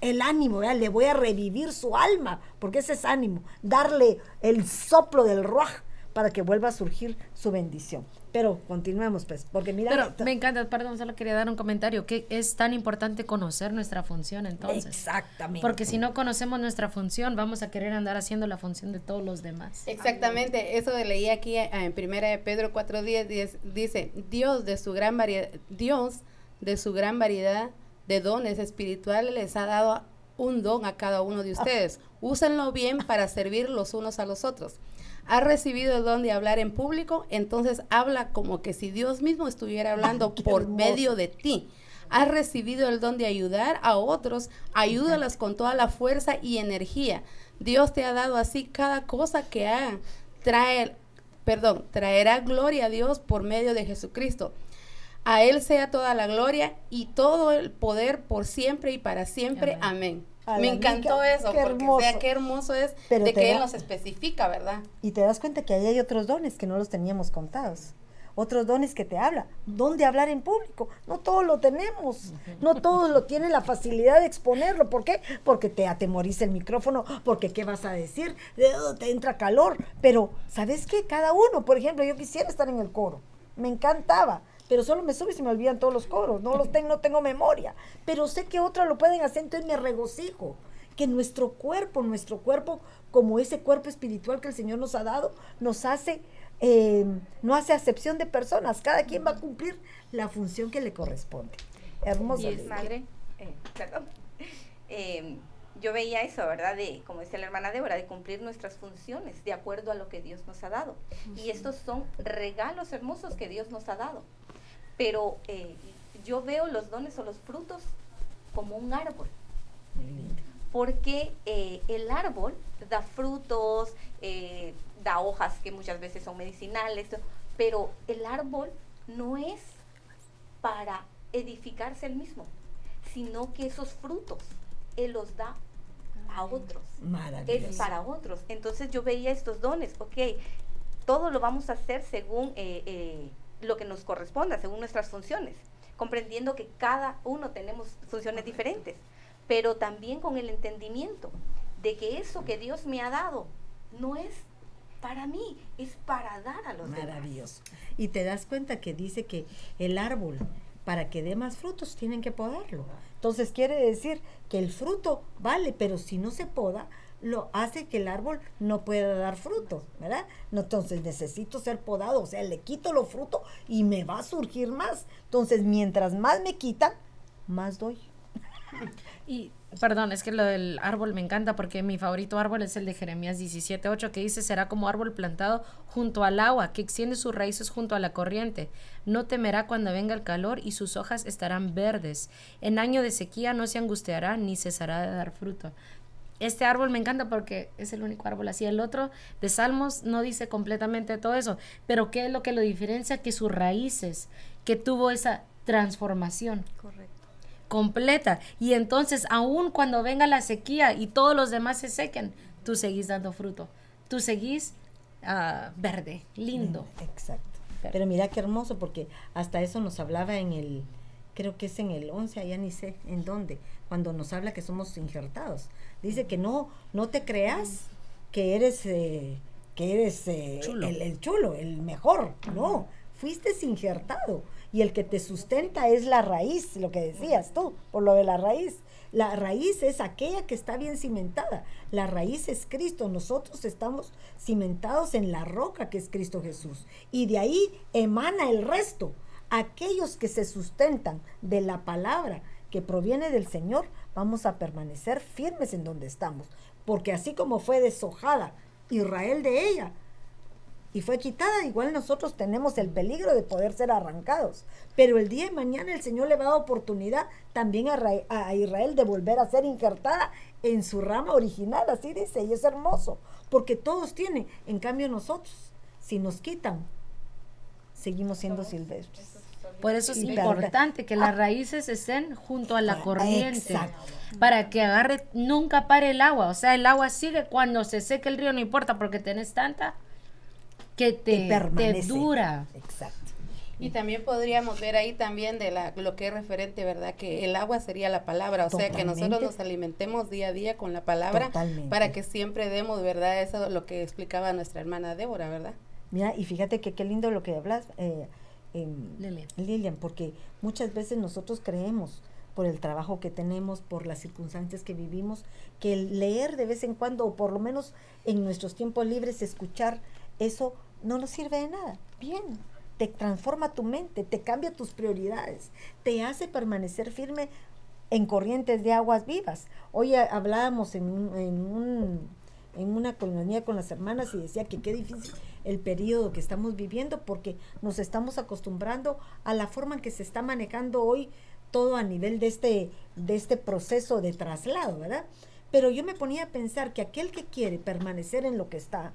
el ánimo, ¿verdad? le voy a revivir su alma, porque ese es ánimo, darle el soplo del ruaj para que vuelva a surgir su bendición. Pero continuemos, pues, porque mira. Pero me encanta, perdón, solo quería dar un comentario, que es tan importante conocer nuestra función entonces. Exactamente. Porque si no conocemos nuestra función, vamos a querer andar haciendo la función de todos los demás. Exactamente, eso de leí aquí eh, en primera de Pedro 4.10 dice, Dios de su gran variedad, Dios de su gran variedad de dones espirituales les ha dado un don a cada uno de ustedes. Úsenlo bien para servir los unos a los otros. Ha recibido el don de hablar en público, entonces habla como que si Dios mismo estuviera hablando por medio de ti. Has recibido el don de ayudar a otros, ayúdalas con toda la fuerza y energía. Dios te ha dado así cada cosa que hagan. Trae, perdón, traerá gloria a Dios por medio de Jesucristo. A Él sea toda la gloria y todo el poder por siempre y para siempre. Amén. Me encantó eso, qué porque hermoso. qué hermoso es de que Él nos especifica, ¿verdad? Y te das cuenta que ahí hay otros dones que no los teníamos contados. Otros dones que te habla. ¿Dónde hablar en público? No todos lo tenemos. No todos lo tienen la facilidad de exponerlo. ¿Por qué? Porque te atemoriza el micrófono, porque qué vas a decir, te entra calor. Pero, ¿sabes qué? Cada uno, por ejemplo, yo quisiera estar en el coro. Me encantaba pero solo me sube y se me olvidan todos los coros, no los tengo, no tengo memoria, pero sé que otros lo pueden hacer, entonces me regocijo que nuestro cuerpo, nuestro cuerpo, como ese cuerpo espiritual que el Señor nos ha dado, nos hace, eh, no hace acepción de personas, cada quien va a cumplir la función que le corresponde. Hermoso. madre, eh, perdón. Eh, yo veía eso, ¿verdad? De, como decía la hermana Débora, de cumplir nuestras funciones de acuerdo a lo que Dios nos ha dado. Y estos son regalos hermosos que Dios nos ha dado pero eh, yo veo los dones o los frutos como un árbol. Porque eh, el árbol da frutos, eh, da hojas que muchas veces son medicinales, pero el árbol no es para edificarse el mismo, sino que esos frutos Él los da a otros. Es para otros. Entonces yo veía estos dones, ok, todo lo vamos a hacer según lo que nos corresponda según nuestras funciones, comprendiendo que cada uno tenemos funciones diferentes, pero también con el entendimiento de que eso que Dios me ha dado no es para mí, es para dar a los Maravilloso. Y te das cuenta que dice que el árbol, para que dé más frutos, tienen que podarlo. Entonces quiere decir que el fruto vale, pero si no se poda, lo hace que el árbol no pueda dar fruto, ¿verdad? entonces necesito ser podado, o sea, le quito los frutos y me va a surgir más. Entonces, mientras más me quitan, más doy. Y perdón, es que lo del árbol me encanta porque mi favorito árbol es el de Jeremías 17:8 que dice, será como árbol plantado junto al agua, que extiende sus raíces junto a la corriente. No temerá cuando venga el calor y sus hojas estarán verdes. En año de sequía no se angustiará ni cesará de dar fruto este árbol me encanta porque es el único árbol así. El otro de Salmos no dice completamente todo eso, pero ¿qué es lo que lo diferencia? Que sus raíces, que tuvo esa transformación. Correcto. Completa. Y entonces, aun cuando venga la sequía y todos los demás se sequen, tú seguís dando fruto. Tú seguís ah, verde, lindo. Exacto. Pero mira qué hermoso porque hasta eso nos hablaba en el, creo que es en el 11, allá ni sé en dónde, cuando nos habla que somos injertados. Dice que no, no te creas que eres, eh, que eres eh, El, chulo, el mejor. No, fuiste injertado. Y el que te sustenta es la raíz, lo que decías tú, por lo de la raíz. La raíz es aquella que está bien cimentada. La raíz es Cristo. Nosotros estamos cimentados en la roca que es Cristo Jesús. Y de ahí emana el resto. Aquellos que se sustentan de la palabra que proviene del Señor, vamos a permanecer firmes en donde estamos. Porque así como fue deshojada Israel de ella y fue quitada, igual nosotros tenemos el peligro de poder ser arrancados. Pero el día de mañana el Señor le va a dar oportunidad también a, a Israel de volver a ser injertada en su rama original, así dice, y es hermoso, porque todos tienen, en cambio nosotros, si nos quitan, seguimos siendo silvestres. Por eso es importante que las ah. raíces estén junto a la corriente. Para que agarre, nunca pare el agua. O sea, el agua sigue cuando se seque el río, no importa porque tenés tanta que te, te dura. Exacto. Y también podríamos ver ahí también de la, lo que es referente, ¿verdad? Que el agua sería la palabra, o sea, que nosotros nos alimentemos día a día con la palabra para que siempre demos, ¿verdad? Eso es lo que explicaba nuestra hermana Débora, ¿verdad? Mira, y fíjate que qué lindo lo que hablas, eh, Lilian. Lilian, porque muchas veces nosotros creemos por el trabajo que tenemos, por las circunstancias que vivimos, que el leer de vez en cuando, o por lo menos en nuestros tiempos libres, escuchar eso no nos sirve de nada. Bien, te transforma tu mente, te cambia tus prioridades, te hace permanecer firme en corrientes de aguas vivas. Hoy a- hablábamos en, un- en, un- en una colonia con las hermanas y decía que qué difícil el periodo que estamos viviendo porque nos estamos acostumbrando a la forma en que se está manejando hoy todo a nivel de este, de este proceso de traslado, ¿verdad? Pero yo me ponía a pensar que aquel que quiere permanecer en lo que está,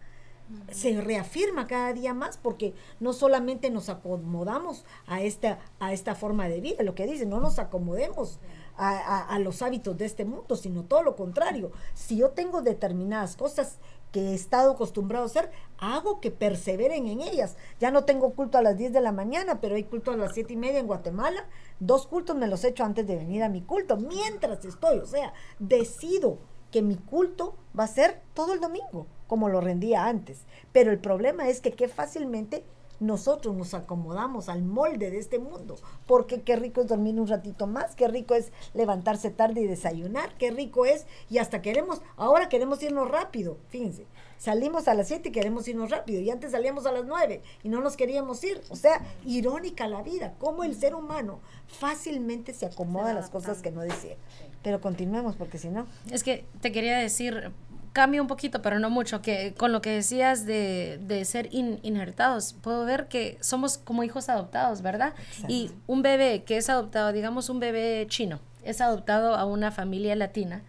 se reafirma cada día más porque no solamente nos acomodamos a esta, a esta forma de vida, lo que dice, no nos acomodemos a, a- a los hábitos de este mundo, sino todo lo contrario. Si yo tengo determinadas cosas que he estado acostumbrado a hacer, hago que perseveren en ellas. Ya no tengo culto a las 10 de la mañana, pero hay culto a las siete y media en Guatemala. Dos cultos me los he hecho antes de venir a mi culto, mientras estoy, o sea, decido que mi culto va a ser todo el domingo, como lo rendía antes. Pero el problema es que qué fácilmente nosotros nos acomodamos al molde de este mundo, porque qué rico es dormir un ratito más, qué rico es levantarse tarde y desayunar, qué rico es, y hasta queremos, ahora queremos irnos rápido, fíjense, salimos a las 7 y queremos irnos rápido, y antes salíamos a las 9 y no nos queríamos ir, o sea, irónica la vida, cómo el ser humano fácilmente se acomoda a las cosas que no desea. Pero continuemos, porque si no... Es que te quería decir, cambia un poquito, pero no mucho, que con lo que decías de, de ser in- injertados, puedo ver que somos como hijos adoptados, ¿verdad? Y un bebé que es adoptado, digamos un bebé chino, es adoptado a una familia latina,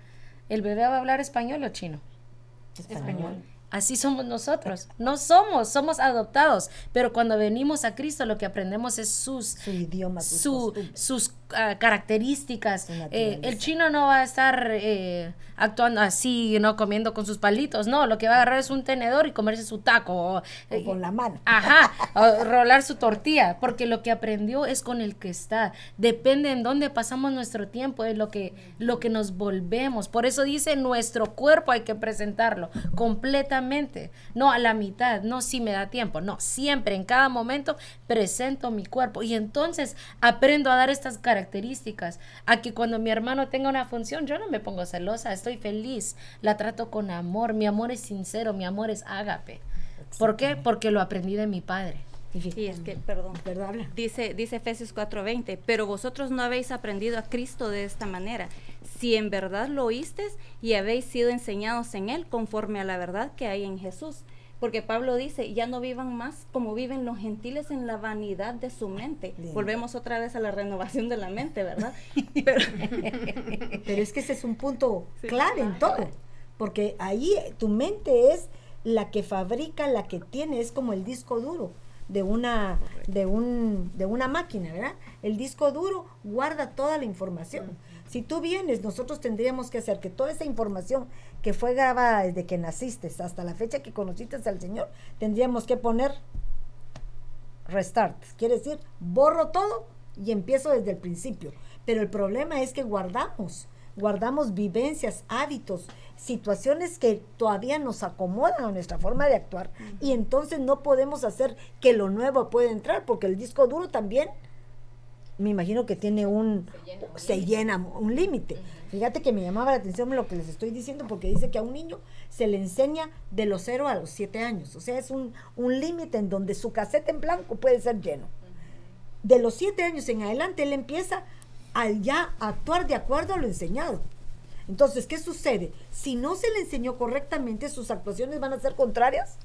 ¿el bebé va a hablar español o chino? Español. Así somos nosotros. No somos, somos adoptados. Pero cuando venimos a Cristo, lo que aprendemos es sus, Su idioma, sus su- sus ah, características. Eh, el chino no va a estar eh, actuando así, no comiendo con sus palitos. No, lo que va a agarrar es un tenedor y comerse su taco. O, O eh, con la mano. Ajá, o rolar su tortilla, porque lo que aprendió es con el que está. Depende en dónde pasamos nuestro tiempo, es lo que, lo que nos volvemos. Por eso dice, nuestro cuerpo hay que presentarlo completamente, no a la mitad, no si me da tiempo, no, siempre, en cada momento presento mi cuerpo y entonces aprendo a dar estas características, a que cuando mi hermano tenga una función, yo no me pongo celosa, estoy feliz, la trato con amor, mi amor es sincero, mi amor es ágape. ¿Por qué? Porque lo aprendí de mi padre. Es que, perdón. Dice, dice Efesios 4:20, pero vosotros no habéis aprendido a Cristo de esta manera, si en verdad lo oísteis y habéis sido enseñados en Él conforme a la verdad que hay en Jesús. Porque Pablo dice, ya no vivan más como viven los gentiles en la vanidad de su mente. Volvemos otra vez a la renovación de la mente, ¿verdad? Pero, Pero es que ese es un punto Sí, clave en todo, porque ahí tu mente es la que fabrica, la que tiene, es como el disco duro de una de un de una máquina, ¿verdad? El disco duro guarda toda la información. Si tú vienes, nosotros tendríamos que hacer que toda esa información que fue grabada desde que naciste hasta la fecha que conociste al Señor, tendríamos que poner restart. Quiere decir, borro todo y empiezo desde el principio. Pero el problema es que guardamos, guardamos vivencias, hábitos, situaciones que todavía nos acomodan a nuestra forma de actuar. Y entonces no podemos hacer que lo nuevo pueda entrar, porque el disco duro también, me imagino que tiene un, se llena un límite. Fíjate que me llamaba la atención lo que les estoy diciendo, porque dice que a un niño se le enseña de los 0 a los 7 años. O sea, es un, un límite en donde su caseta en blanco puede ser lleno. De los 7 años en adelante, él empieza a ya actuar de acuerdo a lo enseñado. Entonces, ¿qué sucede? Si no se le enseñó correctamente, sus actuaciones van a ser contrarias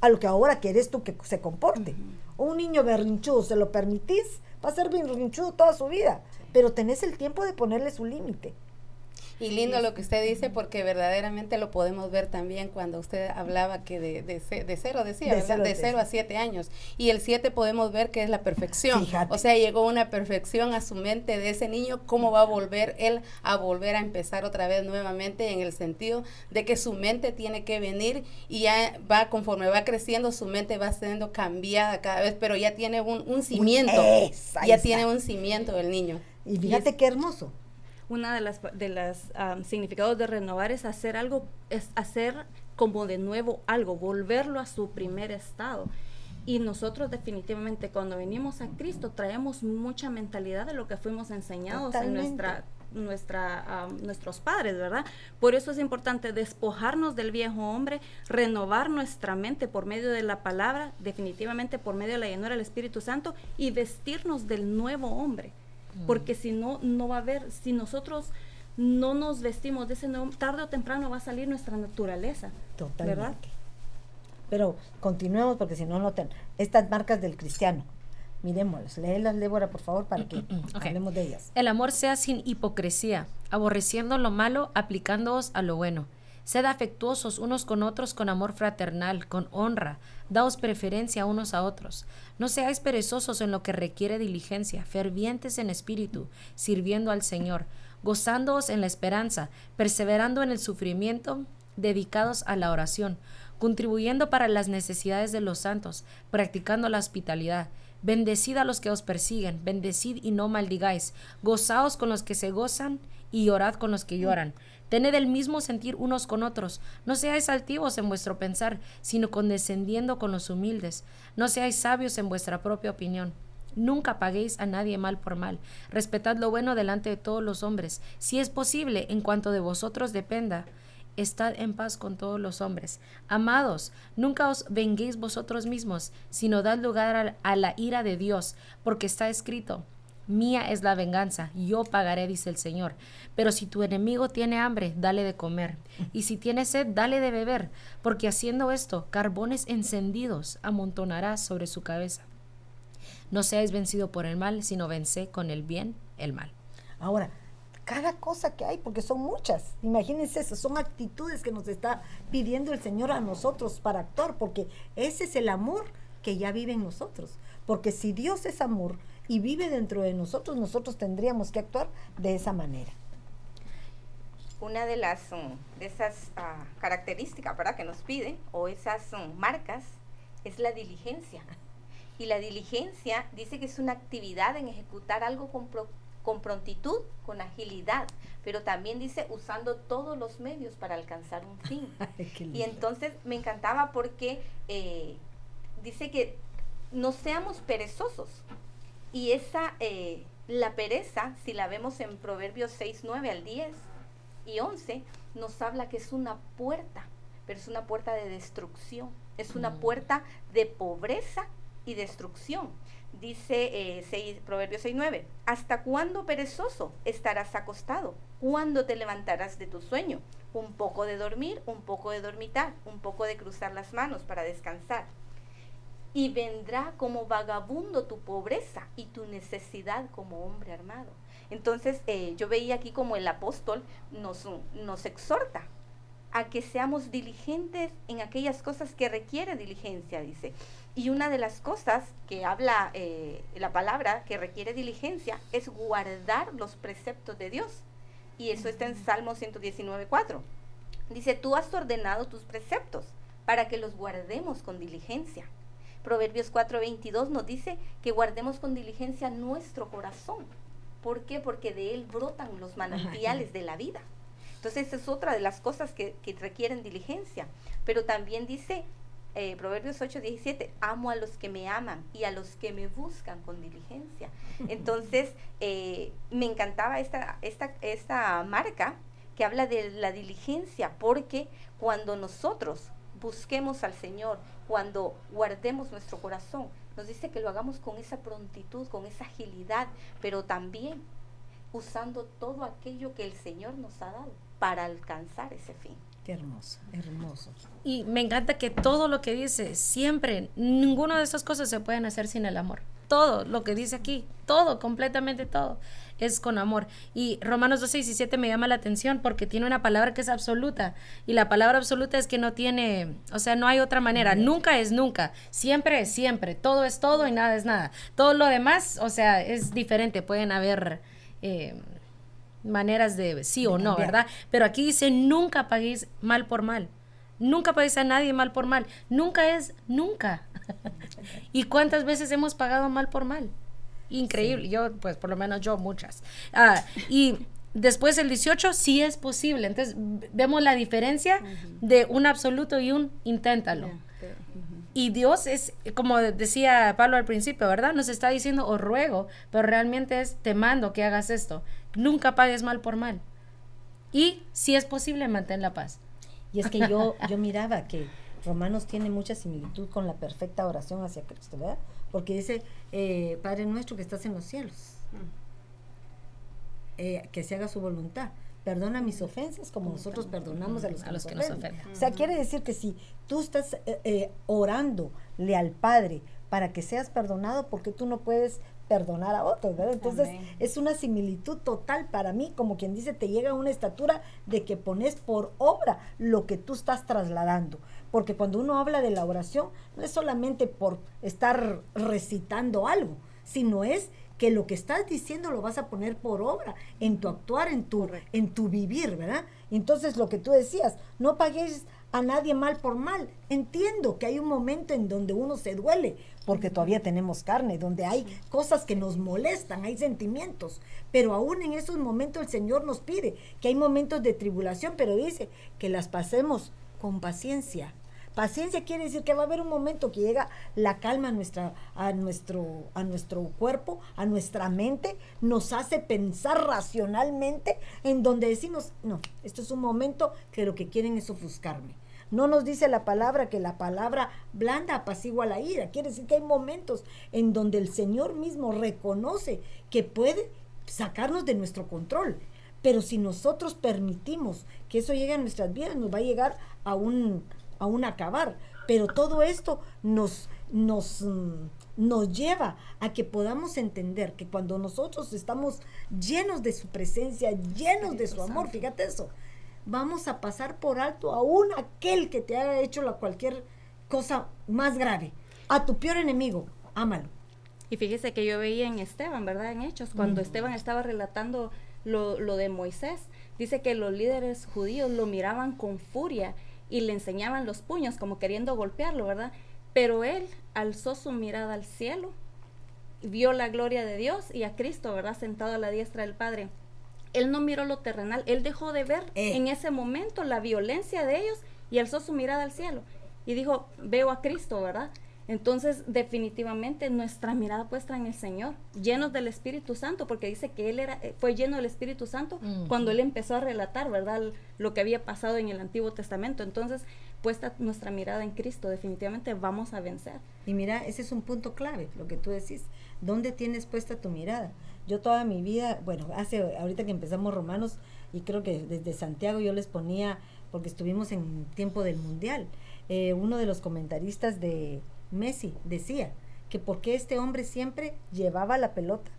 a lo que ahora querés tú que se comporte. Un niño berrinchudo, ¿se lo permitís? Va a ser berrinchudo toda su vida, pero tenés el tiempo de ponerle su límite. Y lindo lo que usted dice porque verdaderamente lo podemos ver también cuando usted hablaba que de, de, ce- de cero decía, De cero, de de cero a siete años. Y el siete podemos ver que es la perfección. Fíjate. O sea, llegó una perfección a su mente de ese niño, cómo va a volver él a volver a empezar otra vez nuevamente en el sentido de que su mente tiene que venir y ya va, conforme va creciendo, su mente va siendo cambiada cada vez, pero ya tiene un, un cimiento. Esa, ya tiene un cimiento el niño. Y fíjate qué hermoso. Una de las de las am, significados de renovar es hacer algo, es hacer como de nuevo algo, volverlo a su primer estado. Y nosotros definitivamente cuando venimos a Cristo traemos mucha mentalidad de lo que fuimos enseñados en nuestra nuestra, nuestros padres, ¿verdad? Por eso es importante despojarnos del viejo hombre, renovar nuestra mente por medio de la palabra, definitivamente por medio de la llenura del Espíritu Santo y vestirnos del nuevo hombre. Porque si no, no va a haber, si nosotros no nos vestimos de ese nuevo, tarde o temprano va a salir nuestra naturaleza. Totalmente. ¿verdad? Pero continuemos porque si no, no ten, estas marcas del cristiano. Miremoslas, léelas, Débora, por favor, para que hablemos de ellas. El amor sea sin hipocresía, aborreciendo lo malo, aplicándoos a lo bueno. Sed afectuosos unos con otros con amor fraternal, con honra. Daos preferencia unos a otros. No seáis perezosos en lo que requiere diligencia, fervientes en espíritu, sirviendo al Señor, gozándoos en la esperanza, perseverando en el sufrimiento, dedicados a la oración contribuyendo para las necesidades de los santos, practicando la hospitalidad. Bendecid a los que os persiguen, bendecid y no maldigáis, gozaos con los que se gozan y llorad con los que lloran. Tened el mismo sentir unos con otros, no seáis altivos en vuestro pensar, sino condescendiendo con los humildes, no seáis sabios en vuestra propia opinión. Nunca paguéis a nadie mal por mal. Respetad lo bueno delante de todos los hombres, si es posible, en cuanto de vosotros dependa estad en paz con todos los hombres. Amados, nunca os venguéis vosotros mismos, sino dad lugar a, la ira de Dios, porque está escrito, Mía es la venganza, yo pagaré, dice el Señor. Pero si tu enemigo tiene hambre, dale de comer. Y si tiene sed, dale de beber, porque haciendo esto, carbones encendidos amontonarás sobre su cabeza. No seáis vencido por el mal, sino vence con el bien el mal. Ahora, cada cosa que hay, porque son muchas. Imagínense eso, son actitudes que nos está pidiendo el Señor a nosotros para actuar, porque ese es el amor que ya vive en nosotros. Porque si Dios es amor y vive dentro de nosotros, nosotros tendríamos que actuar de esa manera. Una de las mm, de esas ah, características ¿verdad? que nos pide, o esas mm, marcas, es la diligencia. Y la diligencia dice que es una actividad en ejecutar algo con, con prontitud, con agilidad, pero también dice usando todos los medios para alcanzar un fin. y entonces me encantaba porque eh, dice que no seamos perezosos. Y esa, eh, la pereza, si la vemos en Proverbios 6, 9 al 10 y 11, nos habla que es una puerta, pero es una puerta de destrucción, es una mm. puerta de pobreza y destrucción. Dice eh, Proverbios 6.9, ¿hasta cuándo perezoso estarás acostado? ¿Cuándo te levantarás de tu sueño? Un poco de dormir, un poco de dormitar, un poco de cruzar las manos para descansar. Y vendrá como vagabundo tu pobreza y tu necesidad como hombre armado. Entonces eh, yo veía aquí como el apóstol nos, nos exhorta a que seamos diligentes en aquellas cosas que requiere diligencia, dice. Y una de las cosas que habla eh, la palabra que requiere diligencia es guardar los preceptos de Dios. Y eso está en Salmo 119.4. Dice, tú has ordenado tus preceptos para que los guardemos con diligencia. Proverbios 4:22 nos dice que guardemos con diligencia nuestro corazón. ¿Por qué? Porque de él brotan los manantiales de la vida. Entonces, esa es otra de las cosas que, que requieren diligencia. Pero también dice, eh, Proverbios 8, 17, amo a los que me aman y a los que me buscan con diligencia. Entonces, eh, me encantaba esta, esta, esta marca que habla de la diligencia, porque cuando nosotros busquemos al Señor, cuando guardemos nuestro corazón, nos dice que lo hagamos con esa prontitud, con esa agilidad, pero también usando todo aquello que el Señor nos ha dado para alcanzar ese fin hermoso, hermoso. Y me encanta que todo lo que dice, siempre, ninguna de esas cosas se pueden hacer sin el amor. Todo lo que dice aquí, todo, completamente todo, es con amor. Y Romanos 12, 17 me llama la atención porque tiene una palabra que es absoluta. Y la palabra absoluta es que no tiene, o sea, no hay otra manera. Nunca es nunca. Siempre es siempre. Todo es todo y nada es nada. Todo lo demás, o sea, es diferente. Pueden haber... Eh, maneras de sí o no, ¿verdad? Pero aquí dice, nunca paguéis mal por mal. Nunca paguéis a nadie mal por mal. Nunca es nunca. ¿Y cuántas veces hemos pagado mal por mal? Increíble. Yo, pues por lo menos yo muchas. Ah, y después el 18 sí es posible. Entonces vemos la diferencia de un absoluto y un inténtalo. Y Dios es, como decía Pablo al principio, ¿verdad? Nos está diciendo, os ruego, pero realmente es, te mando que hagas esto. Nunca pagues mal por mal. Y si es posible, mantén la paz. Y es que yo, yo miraba que Romanos tiene mucha similitud con la perfecta oración hacia Cristo, ¿verdad? Porque dice, eh, Padre nuestro que estás en los cielos, eh, que se haga su voluntad. Perdona mis ofensas como nosotros perdonamos a los que, nos, ofenden. O sea, quiere decir que si tú estás eh, orándole al Padre para que seas perdonado, porque tú no puedes perdonar a otros, ¿verdad? Entonces es una similitud total para mí, como quien dice, te llega a una estatura de que pones por obra lo que tú estás trasladando. Porque cuando uno habla de la oración, no es solamente por estar recitando algo, sino es que lo que estás diciendo lo vas a poner por obra en tu actuar, en tu, en tu vivir, ¿verdad? Entonces lo que tú decías, no pagues a nadie mal por mal. Entiendo que hay un momento en donde uno se duele, porque todavía tenemos carne, donde hay cosas que nos molestan, hay sentimientos, pero aún en esos momentos el Señor nos pide que hay momentos de tribulación, pero dice que las pasemos con paciencia. Paciencia quiere decir que va a haber un momento que llega la calma a, nuestra, a, nuestro, a nuestro cuerpo, a nuestra mente, nos hace pensar racionalmente en donde decimos, no, esto es un momento que lo que quieren es ofuscarme. No nos dice la palabra que la palabra blanda apacigua la ira. Quiere decir que hay momentos en donde el Señor mismo reconoce que puede sacarnos de nuestro control. Pero si nosotros permitimos que eso llegue a nuestras vidas, nos va a llegar a un, a un acabar. Pero todo esto nos, nos, mm, nos lleva a que podamos entender que cuando nosotros estamos llenos de su presencia, llenos de su amor, fíjate eso, vamos a pasar por alto aún aquel que te haya hecho la cualquier cosa más grave. A tu peor enemigo, ámalo. Y fíjese que yo veía en Esteban, ¿verdad? En Hechos, cuando Esteban estaba relatando lo, lo de Moisés, dice que los líderes judíos lo miraban con furia y le enseñaban los puños como queriendo golpearlo, ¿verdad? Pero él alzó su mirada al cielo, vio la gloria de Dios y a Cristo, ¿verdad? Sentado a la diestra del Padre. Él no miró lo terrenal, él dejó de ver eh. en ese momento la violencia de ellos y alzó su mirada al cielo y dijo, veo a Cristo, ¿verdad? Entonces, definitivamente nuestra mirada puesta en el Señor, llenos del Espíritu Santo, porque dice que él era eh, fue lleno del Espíritu Santo cuando él empezó a relatar, ¿verdad? Lo que había pasado en el Antiguo Testamento. Entonces, puesta nuestra mirada en Cristo, definitivamente vamos a vencer. Y mira, ese es un punto clave, lo que tú decís. ¿Dónde tienes puesta tu mirada? Yo toda mi vida, bueno, hace ahorita que empezamos Romanos y creo que desde Santiago yo les ponía porque estuvimos en tiempo del Mundial. Eh, uno de los comentaristas de Messi decía que porque este hombre siempre llevaba la pelota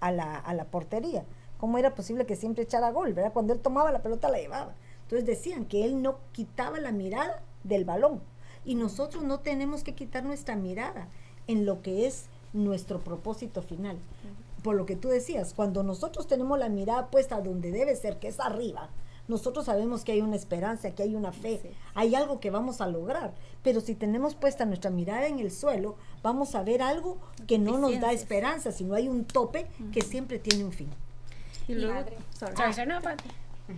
a la, a la portería. ¿Cómo era posible que siempre echara gol, verdad? Cuando él tomaba la pelota la llevaba. Entonces decían que él no quitaba la mirada del balón. Y nosotros no tenemos que quitar nuestra mirada en lo que es nuestro propósito final. Por lo que tú decías, cuando nosotros tenemos la mirada puesta donde debe ser, que es arriba, nosotros sabemos que hay una esperanza, que hay una fe, hay algo que vamos a lograr. Pero si tenemos puesta nuestra mirada en el suelo, vamos a ver algo que no nos da esperanza, sino hay un tope que siempre tiene un fin. Y luego,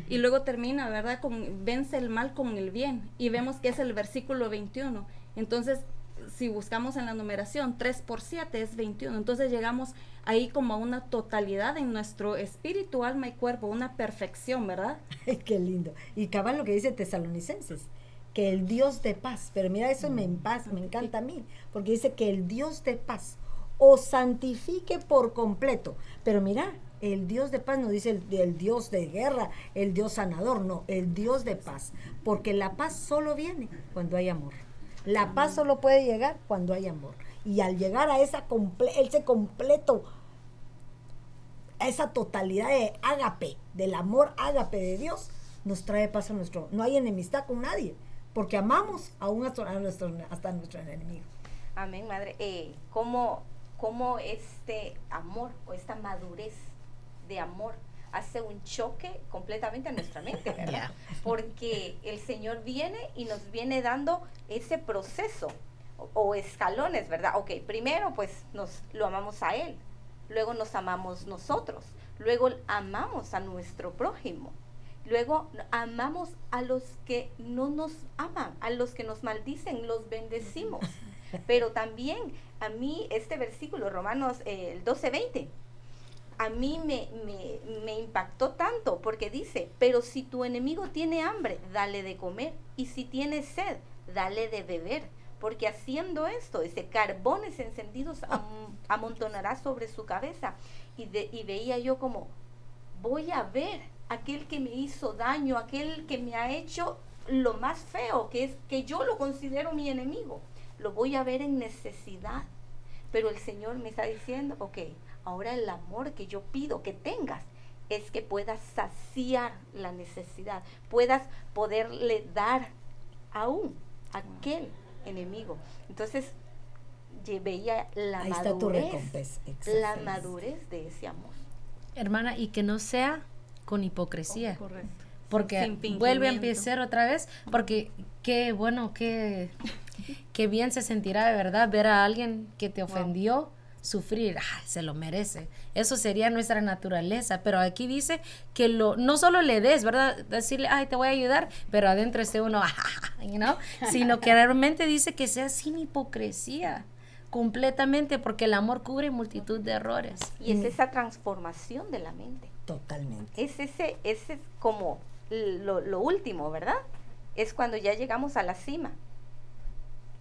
y luego termina, ¿verdad? Con vence el mal con el bien. Y vemos que es el versículo 21. Entonces, si buscamos en la numeración, 3 por 7 es 21. Entonces llegamos ahí como a una totalidad en nuestro espíritu, alma y cuerpo, una perfección, ¿verdad? Qué lindo. Y cabal lo que dice Tesalonicenses, que el Dios de paz, pero mira, eso me, en paz, me encanta a mí, porque dice que el Dios de paz os santifique por completo. Pero mira, el Dios de paz no dice el, el, Dios de guerra, el Dios sanador, no, el Dios de paz. Porque la paz solo viene cuando hay amor. La paz solo puede llegar cuando hay amor. Y al llegar a esa ese completo, a esa totalidad de ágape, del amor ágape de Dios, nos trae paz a nuestro. No hay enemistad con nadie, porque amamos aún hasta, nuestro, hasta nuestro enemigo. Amén, madre. Eh, ¿cómo, ¿Cómo este amor o esta madurez de amor hace un choque completamente a nuestra mente, ¿verdad? Porque el Señor viene y nos viene dando ese proceso o, escalones, ¿verdad? Ok, primero pues nos lo amamos a Él, luego nos amamos nosotros, Luego amamos a nuestro prójimo. Luego amamos a los que no nos aman, a los que nos maldicen, los bendecimos. Pero también a mí este versículo, Romanos eh, el 12:20, a mí me, me, impactó tanto porque dice, pero si tu enemigo tiene hambre, dale de comer, y si tiene sed, dale de beber, porque haciendo esto, ese carbones encendidos amontonará sobre su cabeza. Y, de, y veía yo como, voy a ver aquel que me hizo daño, aquel que me ha hecho lo más feo, que es que yo lo considero mi enemigo. Lo voy a ver en necesidad. Pero el Señor me está diciendo, ok, ahora el amor que yo pido que tengas es que puedas saciar la necesidad, puedas poderle dar aún a aquel enemigo. Entonces, veía la madurez, la madurez de ese amor. Hermana, y que no sea con hipocresía. correcto. Porque vuelve a empezar otra vez, porque qué bueno, qué, qué bien se sentirá de verdad ver a alguien que te ofendió sufrir, se lo merece. Eso sería nuestra naturaleza, pero aquí dice que lo no solo le des, ¿verdad? Decirle, ay, te voy a ayudar, pero adentro esté uno, you know? sino que realmente dice que sea sin hipocresía completamente porque el amor cubre multitud de errores. Y es esa transformación de la mente. Totalmente. Es ese, ese como lo, último, ¿verdad? Es cuando ya llegamos a la cima.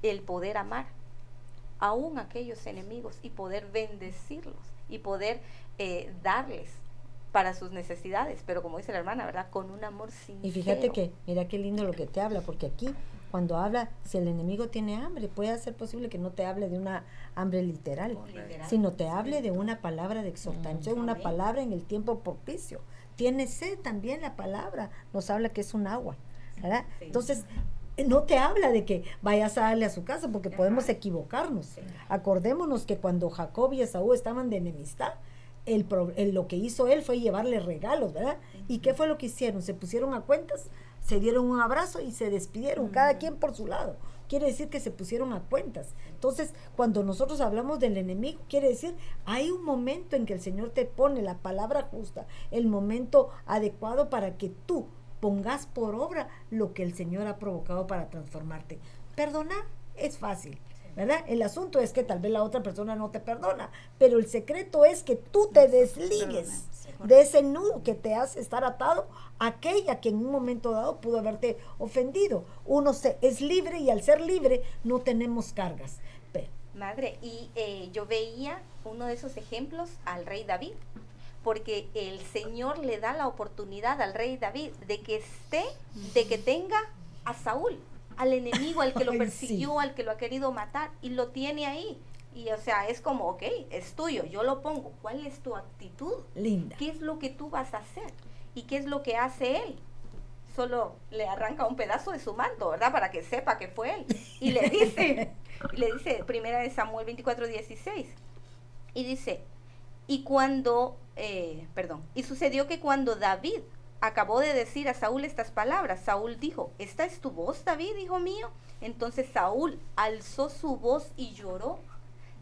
El poder amar aún aquellos enemigos y poder bendecirlos y poder eh, darles para sus necesidades, pero como dice la hermana, ¿verdad? Con un amor sincero. Y fíjate que, mira qué lindo lo que te habla, porque aquí cuando habla, si el enemigo tiene hambre, puede ser posible que no te hable de una hambre literal, sino te hable de una palabra de exhortación, una palabra en el tiempo propicio. Tiene sed también la palabra, nos habla que es un agua, ¿verdad? Entonces, no te habla de que vayas a darle a su casa, porque podemos equivocarnos. Acordémonos que cuando Jacob y Esaú estaban de enemistad, el, lo que hizo él fue llevarle regalos, ¿verdad? ¿Y qué fue lo que hicieron? Se pusieron a cuentas se dieron un abrazo y se despidieron, cada quien por su lado. Quiere decir que se pusieron a cuentas. Entonces, cuando nosotros hablamos del enemigo, quiere decir, hay un momento en que el Señor te pone la palabra justa, el momento adecuado para que tú pongas por obra lo que el Señor ha provocado para transformarte. Perdonar es fácil. ¿verdad? El asunto es que tal vez la otra persona no te perdona, pero el secreto es que tú te desligues de ese nudo que te hace estar atado a aquella que en un momento dado pudo haberte ofendido. Uno se, es libre y al ser libre no tenemos cargas. Madre, y eh, yo veía uno de esos ejemplos al rey David, porque el Señor le da la oportunidad al rey David de que esté, de que tenga a Saúl, al enemigo, al que lo persiguió, al que lo ha querido matar, y lo tiene ahí. Y o sea, es como, ok, es tuyo, yo lo pongo. ¿Cuál es tu actitud? Linda. ¿Qué es lo que tú vas a hacer? ¿Y qué es lo que hace él? Solo le arranca un pedazo de su manto, ¿verdad? Para que sepa que fue él. Y le dice, le dice, primera de Samuel 24, 16. Y dice, y cuando, eh, perdón, y sucedió que cuando David acabó de decir a Saúl estas palabras, Saúl dijo, ¿esta es tu voz, David, hijo mío? Entonces Saúl alzó su voz y lloró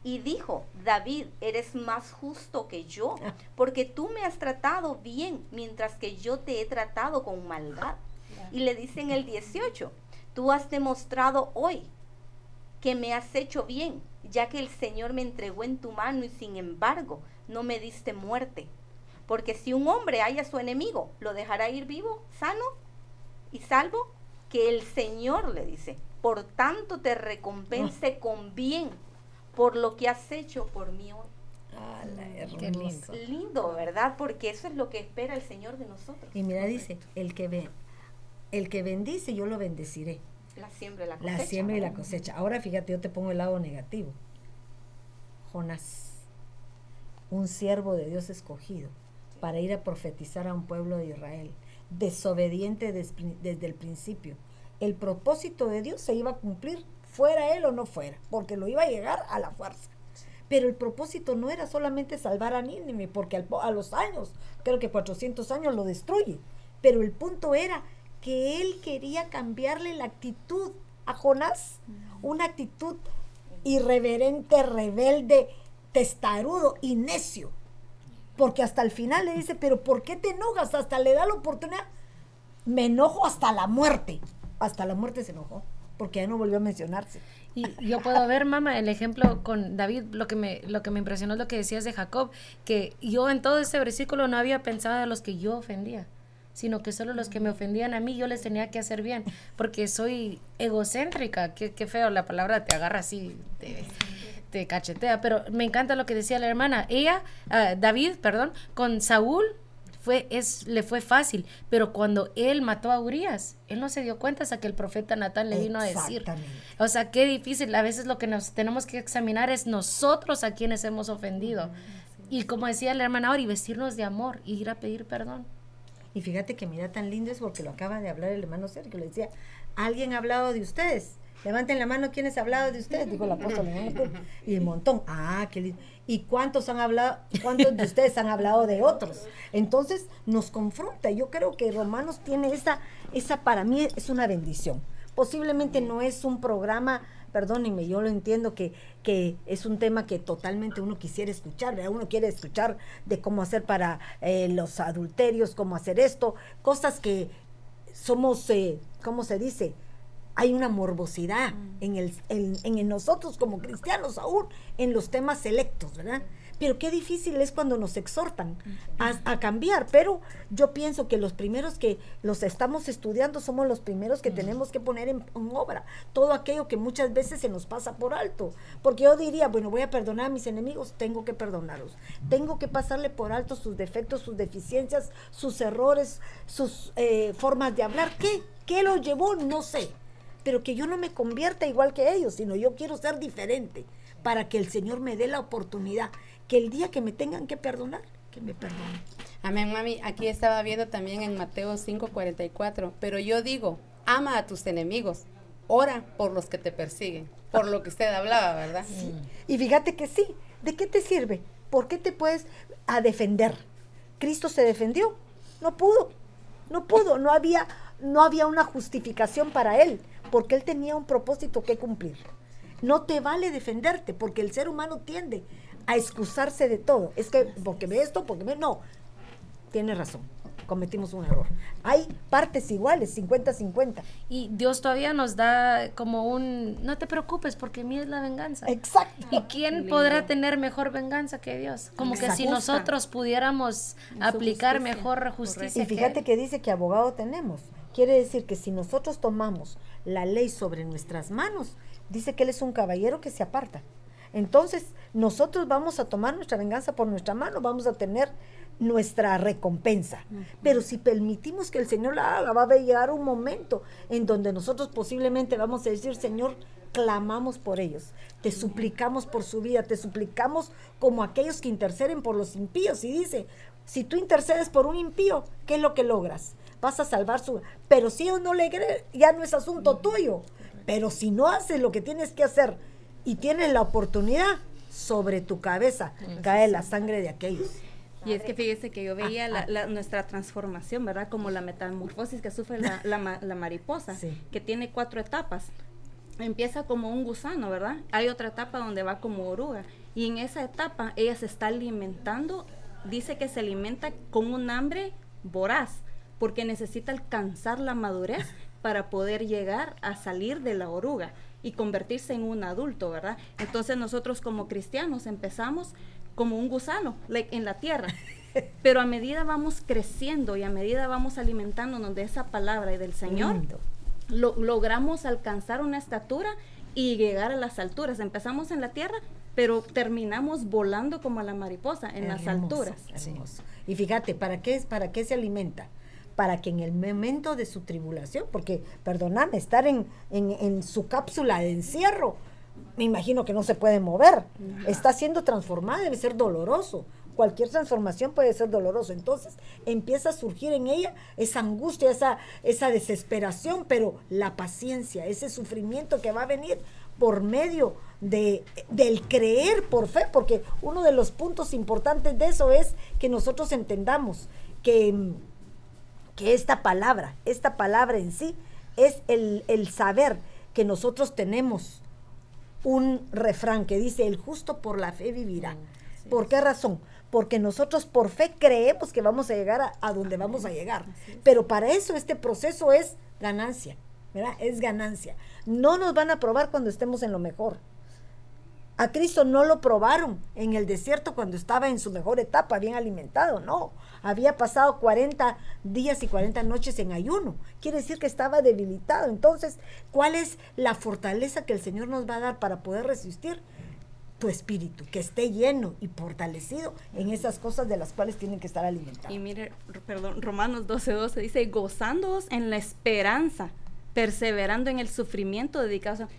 y dijo, David, eres más justo que yo, porque tú me has tratado bien, mientras que yo te he tratado con maldad. Y le dice en el 18, tú has demostrado hoy que me has hecho bien, ya que el Señor me entregó en tu mano y sin embargo no me diste muerte. Porque si un hombre haya su enemigo, ¿lo dejará ir vivo, sano y salvo? Que el Señor le dice, por tanto te recompense ah. con bien por lo que has hecho por mí hoy. Qué lindo. lindo, ¿verdad? Porque eso es lo que espera el Señor de nosotros. Y mira, dice, el que ve, el que bendice, yo lo bendeciré. La siembra y la cosecha. La siembra y la cosecha. Ahora fíjate, yo te pongo el lado negativo. Jonás, un siervo de Dios escogido para ir a profetizar a un pueblo de Israel, desobediente desde el principio. El propósito de Dios se iba a cumplir fuera él o no fuera, porque lo iba a llegar a la fuerza. Pero el propósito no era solamente salvar a Nínive, porque a los años, creo que 400 años lo destruye. Pero el punto era que él quería cambiarle la actitud a Jonás, una actitud irreverente, rebelde, testarudo y necio. porque hasta el final le dice, pero ¿por qué te enojas? Hasta le da la oportunidad. Me enojo hasta la muerte. Hasta la muerte se enojó, porque ya no volvió a mencionarse. Y yo puedo ver, mamá, el ejemplo con David, lo que me, lo que me impresionó es lo que decías de Jacob, que yo en todo este versículo no había pensado en los que yo ofendía sino que solo los que me ofendían a mí yo les tenía que hacer bien, porque soy egocéntrica, qué, qué feo la palabra te agarra así, te, te, cachetea, pero me encanta lo que decía la hermana, ella, uh, David, perdón, con Saúl fue, es, le fue fácil, pero cuando él mató a Urias, él no se dio cuenta hasta que el profeta Natán le vino a decir. O sea, qué difícil, a veces lo que nos tenemos que examinar es nosotros a quienes hemos ofendido. Y como decía la hermana Ori, vestirnos de amor y ir a pedir perdón. Y fíjate que mira tan lindo es porque lo acaba de hablar el hermano Sergio. Le decía, ¿alguien ha hablado de ustedes? Levanten la mano quienes ha hablado de ustedes, dijo el apóstol. Y un montón. Ah, qué lindo. ¿Y cuántos han hablado, cuántos de ustedes han hablado de otros? Entonces nos confronta. Yo creo que Romanos tiene esa, esa para mí es una bendición. Posiblemente no es un programa perdónenme, yo lo entiendo que, que es un tema que totalmente uno quisiera escuchar, ¿verdad? uno quiere escuchar de cómo hacer para eh, los adulterios, cómo hacer esto, cosas que somos, eh, ¿cómo se dice? Hay una morbosidad mm. en, el, en, en nosotros como cristianos aún, en los temas selectos, ¿verdad? Pero qué difícil es cuando nos exhortan a, cambiar. Pero yo pienso que los primeros que los estamos estudiando somos los primeros que tenemos que poner en, obra todo aquello que muchas veces se nos pasa por alto. Porque yo diría, bueno, voy a perdonar a mis enemigos, tengo que perdonarlos. Tengo que pasarle por alto sus defectos, sus deficiencias, sus errores, sus eh, formas de hablar. ¿Qué? ¿Qué los llevó? No sé. Pero que yo no me convierta igual que ellos, sino yo quiero ser diferente para que el Señor me dé la oportunidad que el día que me tengan que perdonar, que me perdonen. Amén, mami. Aquí estaba viendo también en Mateo 5:44, pero yo digo, ama a tus enemigos, ora por los que te persiguen, por lo que usted hablaba, ¿verdad? Sí. Y fíjate que sí, ¿de qué te sirve? ¿Por qué te puedes a defender? Cristo se defendió, no pudo, no pudo, no había, no había una justificación para él, porque él tenía un propósito que cumplir. No te vale defenderte, porque el ser humano tiende a excusarse de todo. Es que porque ve esto, porque ve... No, tiene razón. Cometimos un error. Hay partes iguales, 50-50. Y Dios todavía nos da como un, no te preocupes porque mí es la venganza. Exacto. ¿Y quién podrá tener mejor venganza que Dios? Como que si nosotros pudiéramos aplicar mejor justicia. Y fíjate que dice que abogado tenemos. Quiere decir que si nosotros tomamos la ley sobre nuestras manos, dice que Él es un caballero que se aparta. Entonces, nosotros vamos a tomar nuestra venganza por nuestra mano, vamos a tener nuestra recompensa. Pero si permitimos que el Señor la haga, va a llegar un momento en donde nosotros posiblemente vamos a decir, Señor, clamamos por ellos, te suplicamos por su vida, te suplicamos como aquellos que interceden por los impíos. Y dice, si tú intercedes por un impío, ¿qué es lo que logras? Vas a salvar su... Pero si ellos no le creen, ya no es asunto tuyo. Pero si no haces lo que tienes que hacer y tienes la oportunidad, sobre tu cabeza cae la sangre de aquellos. Y es que fíjese que yo veía la, nuestra transformación, ¿verdad? Como la metamorfosis que sufre la, la, mariposa, que tiene cuatro etapas. Empieza como un gusano, ¿verdad? Hay otra etapa donde va como oruga. Y en esa etapa ella se está alimentando, dice que se alimenta con un hambre voraz, porque necesita alcanzar la madurez para poder llegar a salir de la oruga y convertirse en un adulto, ¿verdad? Entonces nosotros como cristianos empezamos como un gusano en la tierra, pero a medida vamos creciendo y a medida vamos alimentándonos de esa palabra y del Señor, logramos alcanzar una estatura y llegar a las alturas. Empezamos en la tierra, pero terminamos volando como la mariposa en las alturas. Y fíjate, ¿para qué, ¿para qué se alimenta? para que en el momento de su tribulación, porque perdóname, estar en, en, su cápsula de encierro, me imagino que no se puede mover, está siendo transformada, debe ser doloroso. Cualquier transformación puede ser doloroso. Entonces empieza a surgir en ella esa angustia, esa, esa desesperación, pero la paciencia, ese sufrimiento que va a venir por medio de, del creer por fe, porque uno de los puntos importantes de eso es que nosotros entendamos que que esta palabra, esta palabra en sí, es el, saber que nosotros tenemos un refrán que dice, el justo por la fe vivirá. ¿Por qué razón? porque nosotros por fe creemos que vamos a llegar a, a donde vamos a llegar. Pero para eso este proceso es ganancia, ¿verdad? Es ganancia. No nos van a probar cuando estemos en lo mejor. A Cristo no lo probaron en el desierto cuando estaba en su mejor etapa, bien alimentado, no. Había pasado 40 días y 40 noches en ayuno. Quiere decir que estaba debilitado. Entonces, ¿cuál es la fortaleza que el Señor nos va a dar para poder resistir? tu espíritu, que esté lleno y fortalecido en esas cosas de las cuales tienen que estar alimentados. Y mire, perdón, Romanos 12:12 12 dice, gozándoos en la esperanza, perseverando en el sufrimiento, dedicados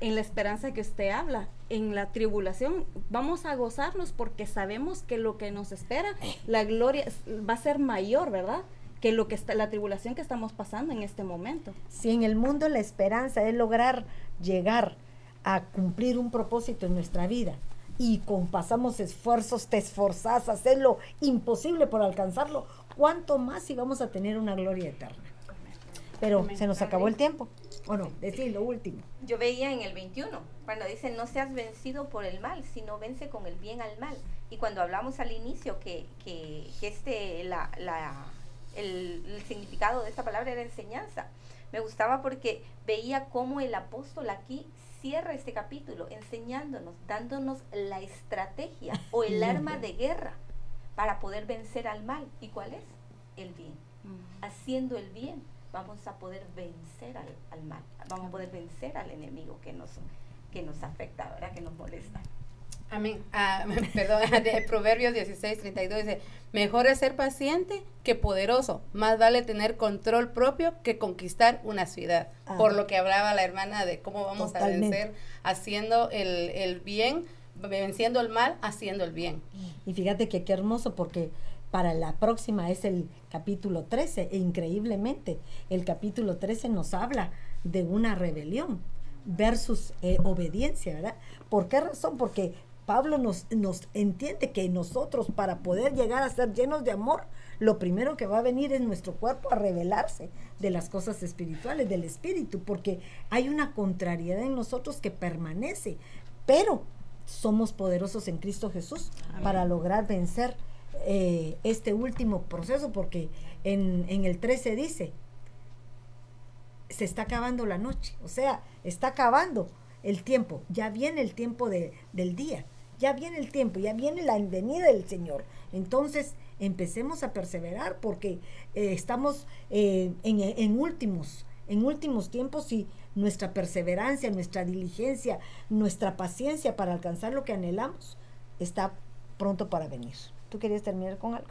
en la esperanza que usted habla, en la tribulación, vamos a gozarnos porque sabemos que lo que nos espera, la gloria va a ser mayor, ¿verdad? Que lo que está, la tribulación que estamos pasando en este momento. Si en el mundo la esperanza es lograr llegar a cumplir un propósito en nuestra vida y con pasamos esfuerzos, te esforzas a hacer lo imposible por alcanzarlo, ¿cuánto más si vamos a tener una gloria eterna? Pero se nos acabó el tiempo. ¿O no? Decir lo último. Yo veía en el 21, cuando dice, no seas vencido por el mal, sino vence con el bien al mal. Y cuando hablamos al inicio que, que, este, la, la, el, el, significado de esta palabra era enseñanza, me gustaba porque veía cómo el apóstol aquí cierra este capítulo enseñándonos, dándonos la estrategia o el arma de guerra para poder vencer al mal. ¿Y cuál es? El bien. Haciendo el bien vamos a poder vencer al, mal, vamos a poder vencer al enemigo que nos, que nos afecta, ¿verdad? Que nos molesta. Amén. Ah, perdón, de Proverbios 16, 32 dice, mejor es ser paciente que poderoso, más vale tener control propio que conquistar una ciudad. Por lo que hablaba la hermana de cómo vamos a vencer haciendo el, el bien, venciendo el mal, haciendo el bien. Y fíjate que qué hermoso porque para la próxima es el capítulo 13 e increíblemente el capítulo 13 nos habla de una rebelión versus eh, obediencia, ¿verdad? ¿Por qué razón? Porque Pablo nos, nos entiende que nosotros para poder llegar a ser llenos de amor, lo primero que va a venir es nuestro cuerpo a revelarse de las cosas espirituales, del espíritu, porque hay una contrariedad en nosotros que permanece, pero somos poderosos en Cristo Jesús para lograr vencer eh, este último proceso, porque en, en el 13 dice, se está acabando la noche, o sea, está acabando el tiempo, ya viene el tiempo de, del día, ya viene el tiempo, ya viene la venida del Señor. Entonces, empecemos a perseverar porque eh, estamos eh, en, en, últimos, en últimos tiempos y nuestra perseverancia, nuestra diligencia, nuestra paciencia para alcanzar lo que anhelamos está pronto para venir. ¿Tú querías terminar con algo?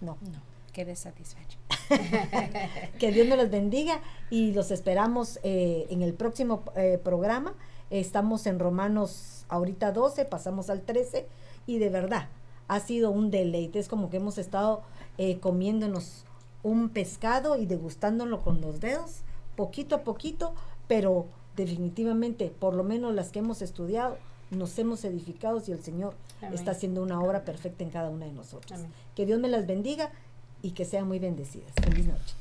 No. No, quedé satisfecho. que Dios nos los bendiga y los esperamos eh, en el próximo eh, programa. Estamos en Romanos ahorita 12, pasamos al 13 y de verdad ha sido un deleite. Es como que hemos estado eh, comiéndonos un pescado y degustándolo con los dedos, poquito a poquito, pero definitivamente, por lo menos las que hemos estudiado, nos hemos edificado y el Señor está haciendo una obra perfecta en cada una de nosotros. Que Dios me las bendiga y que sean muy bendecidas. Feliz noche.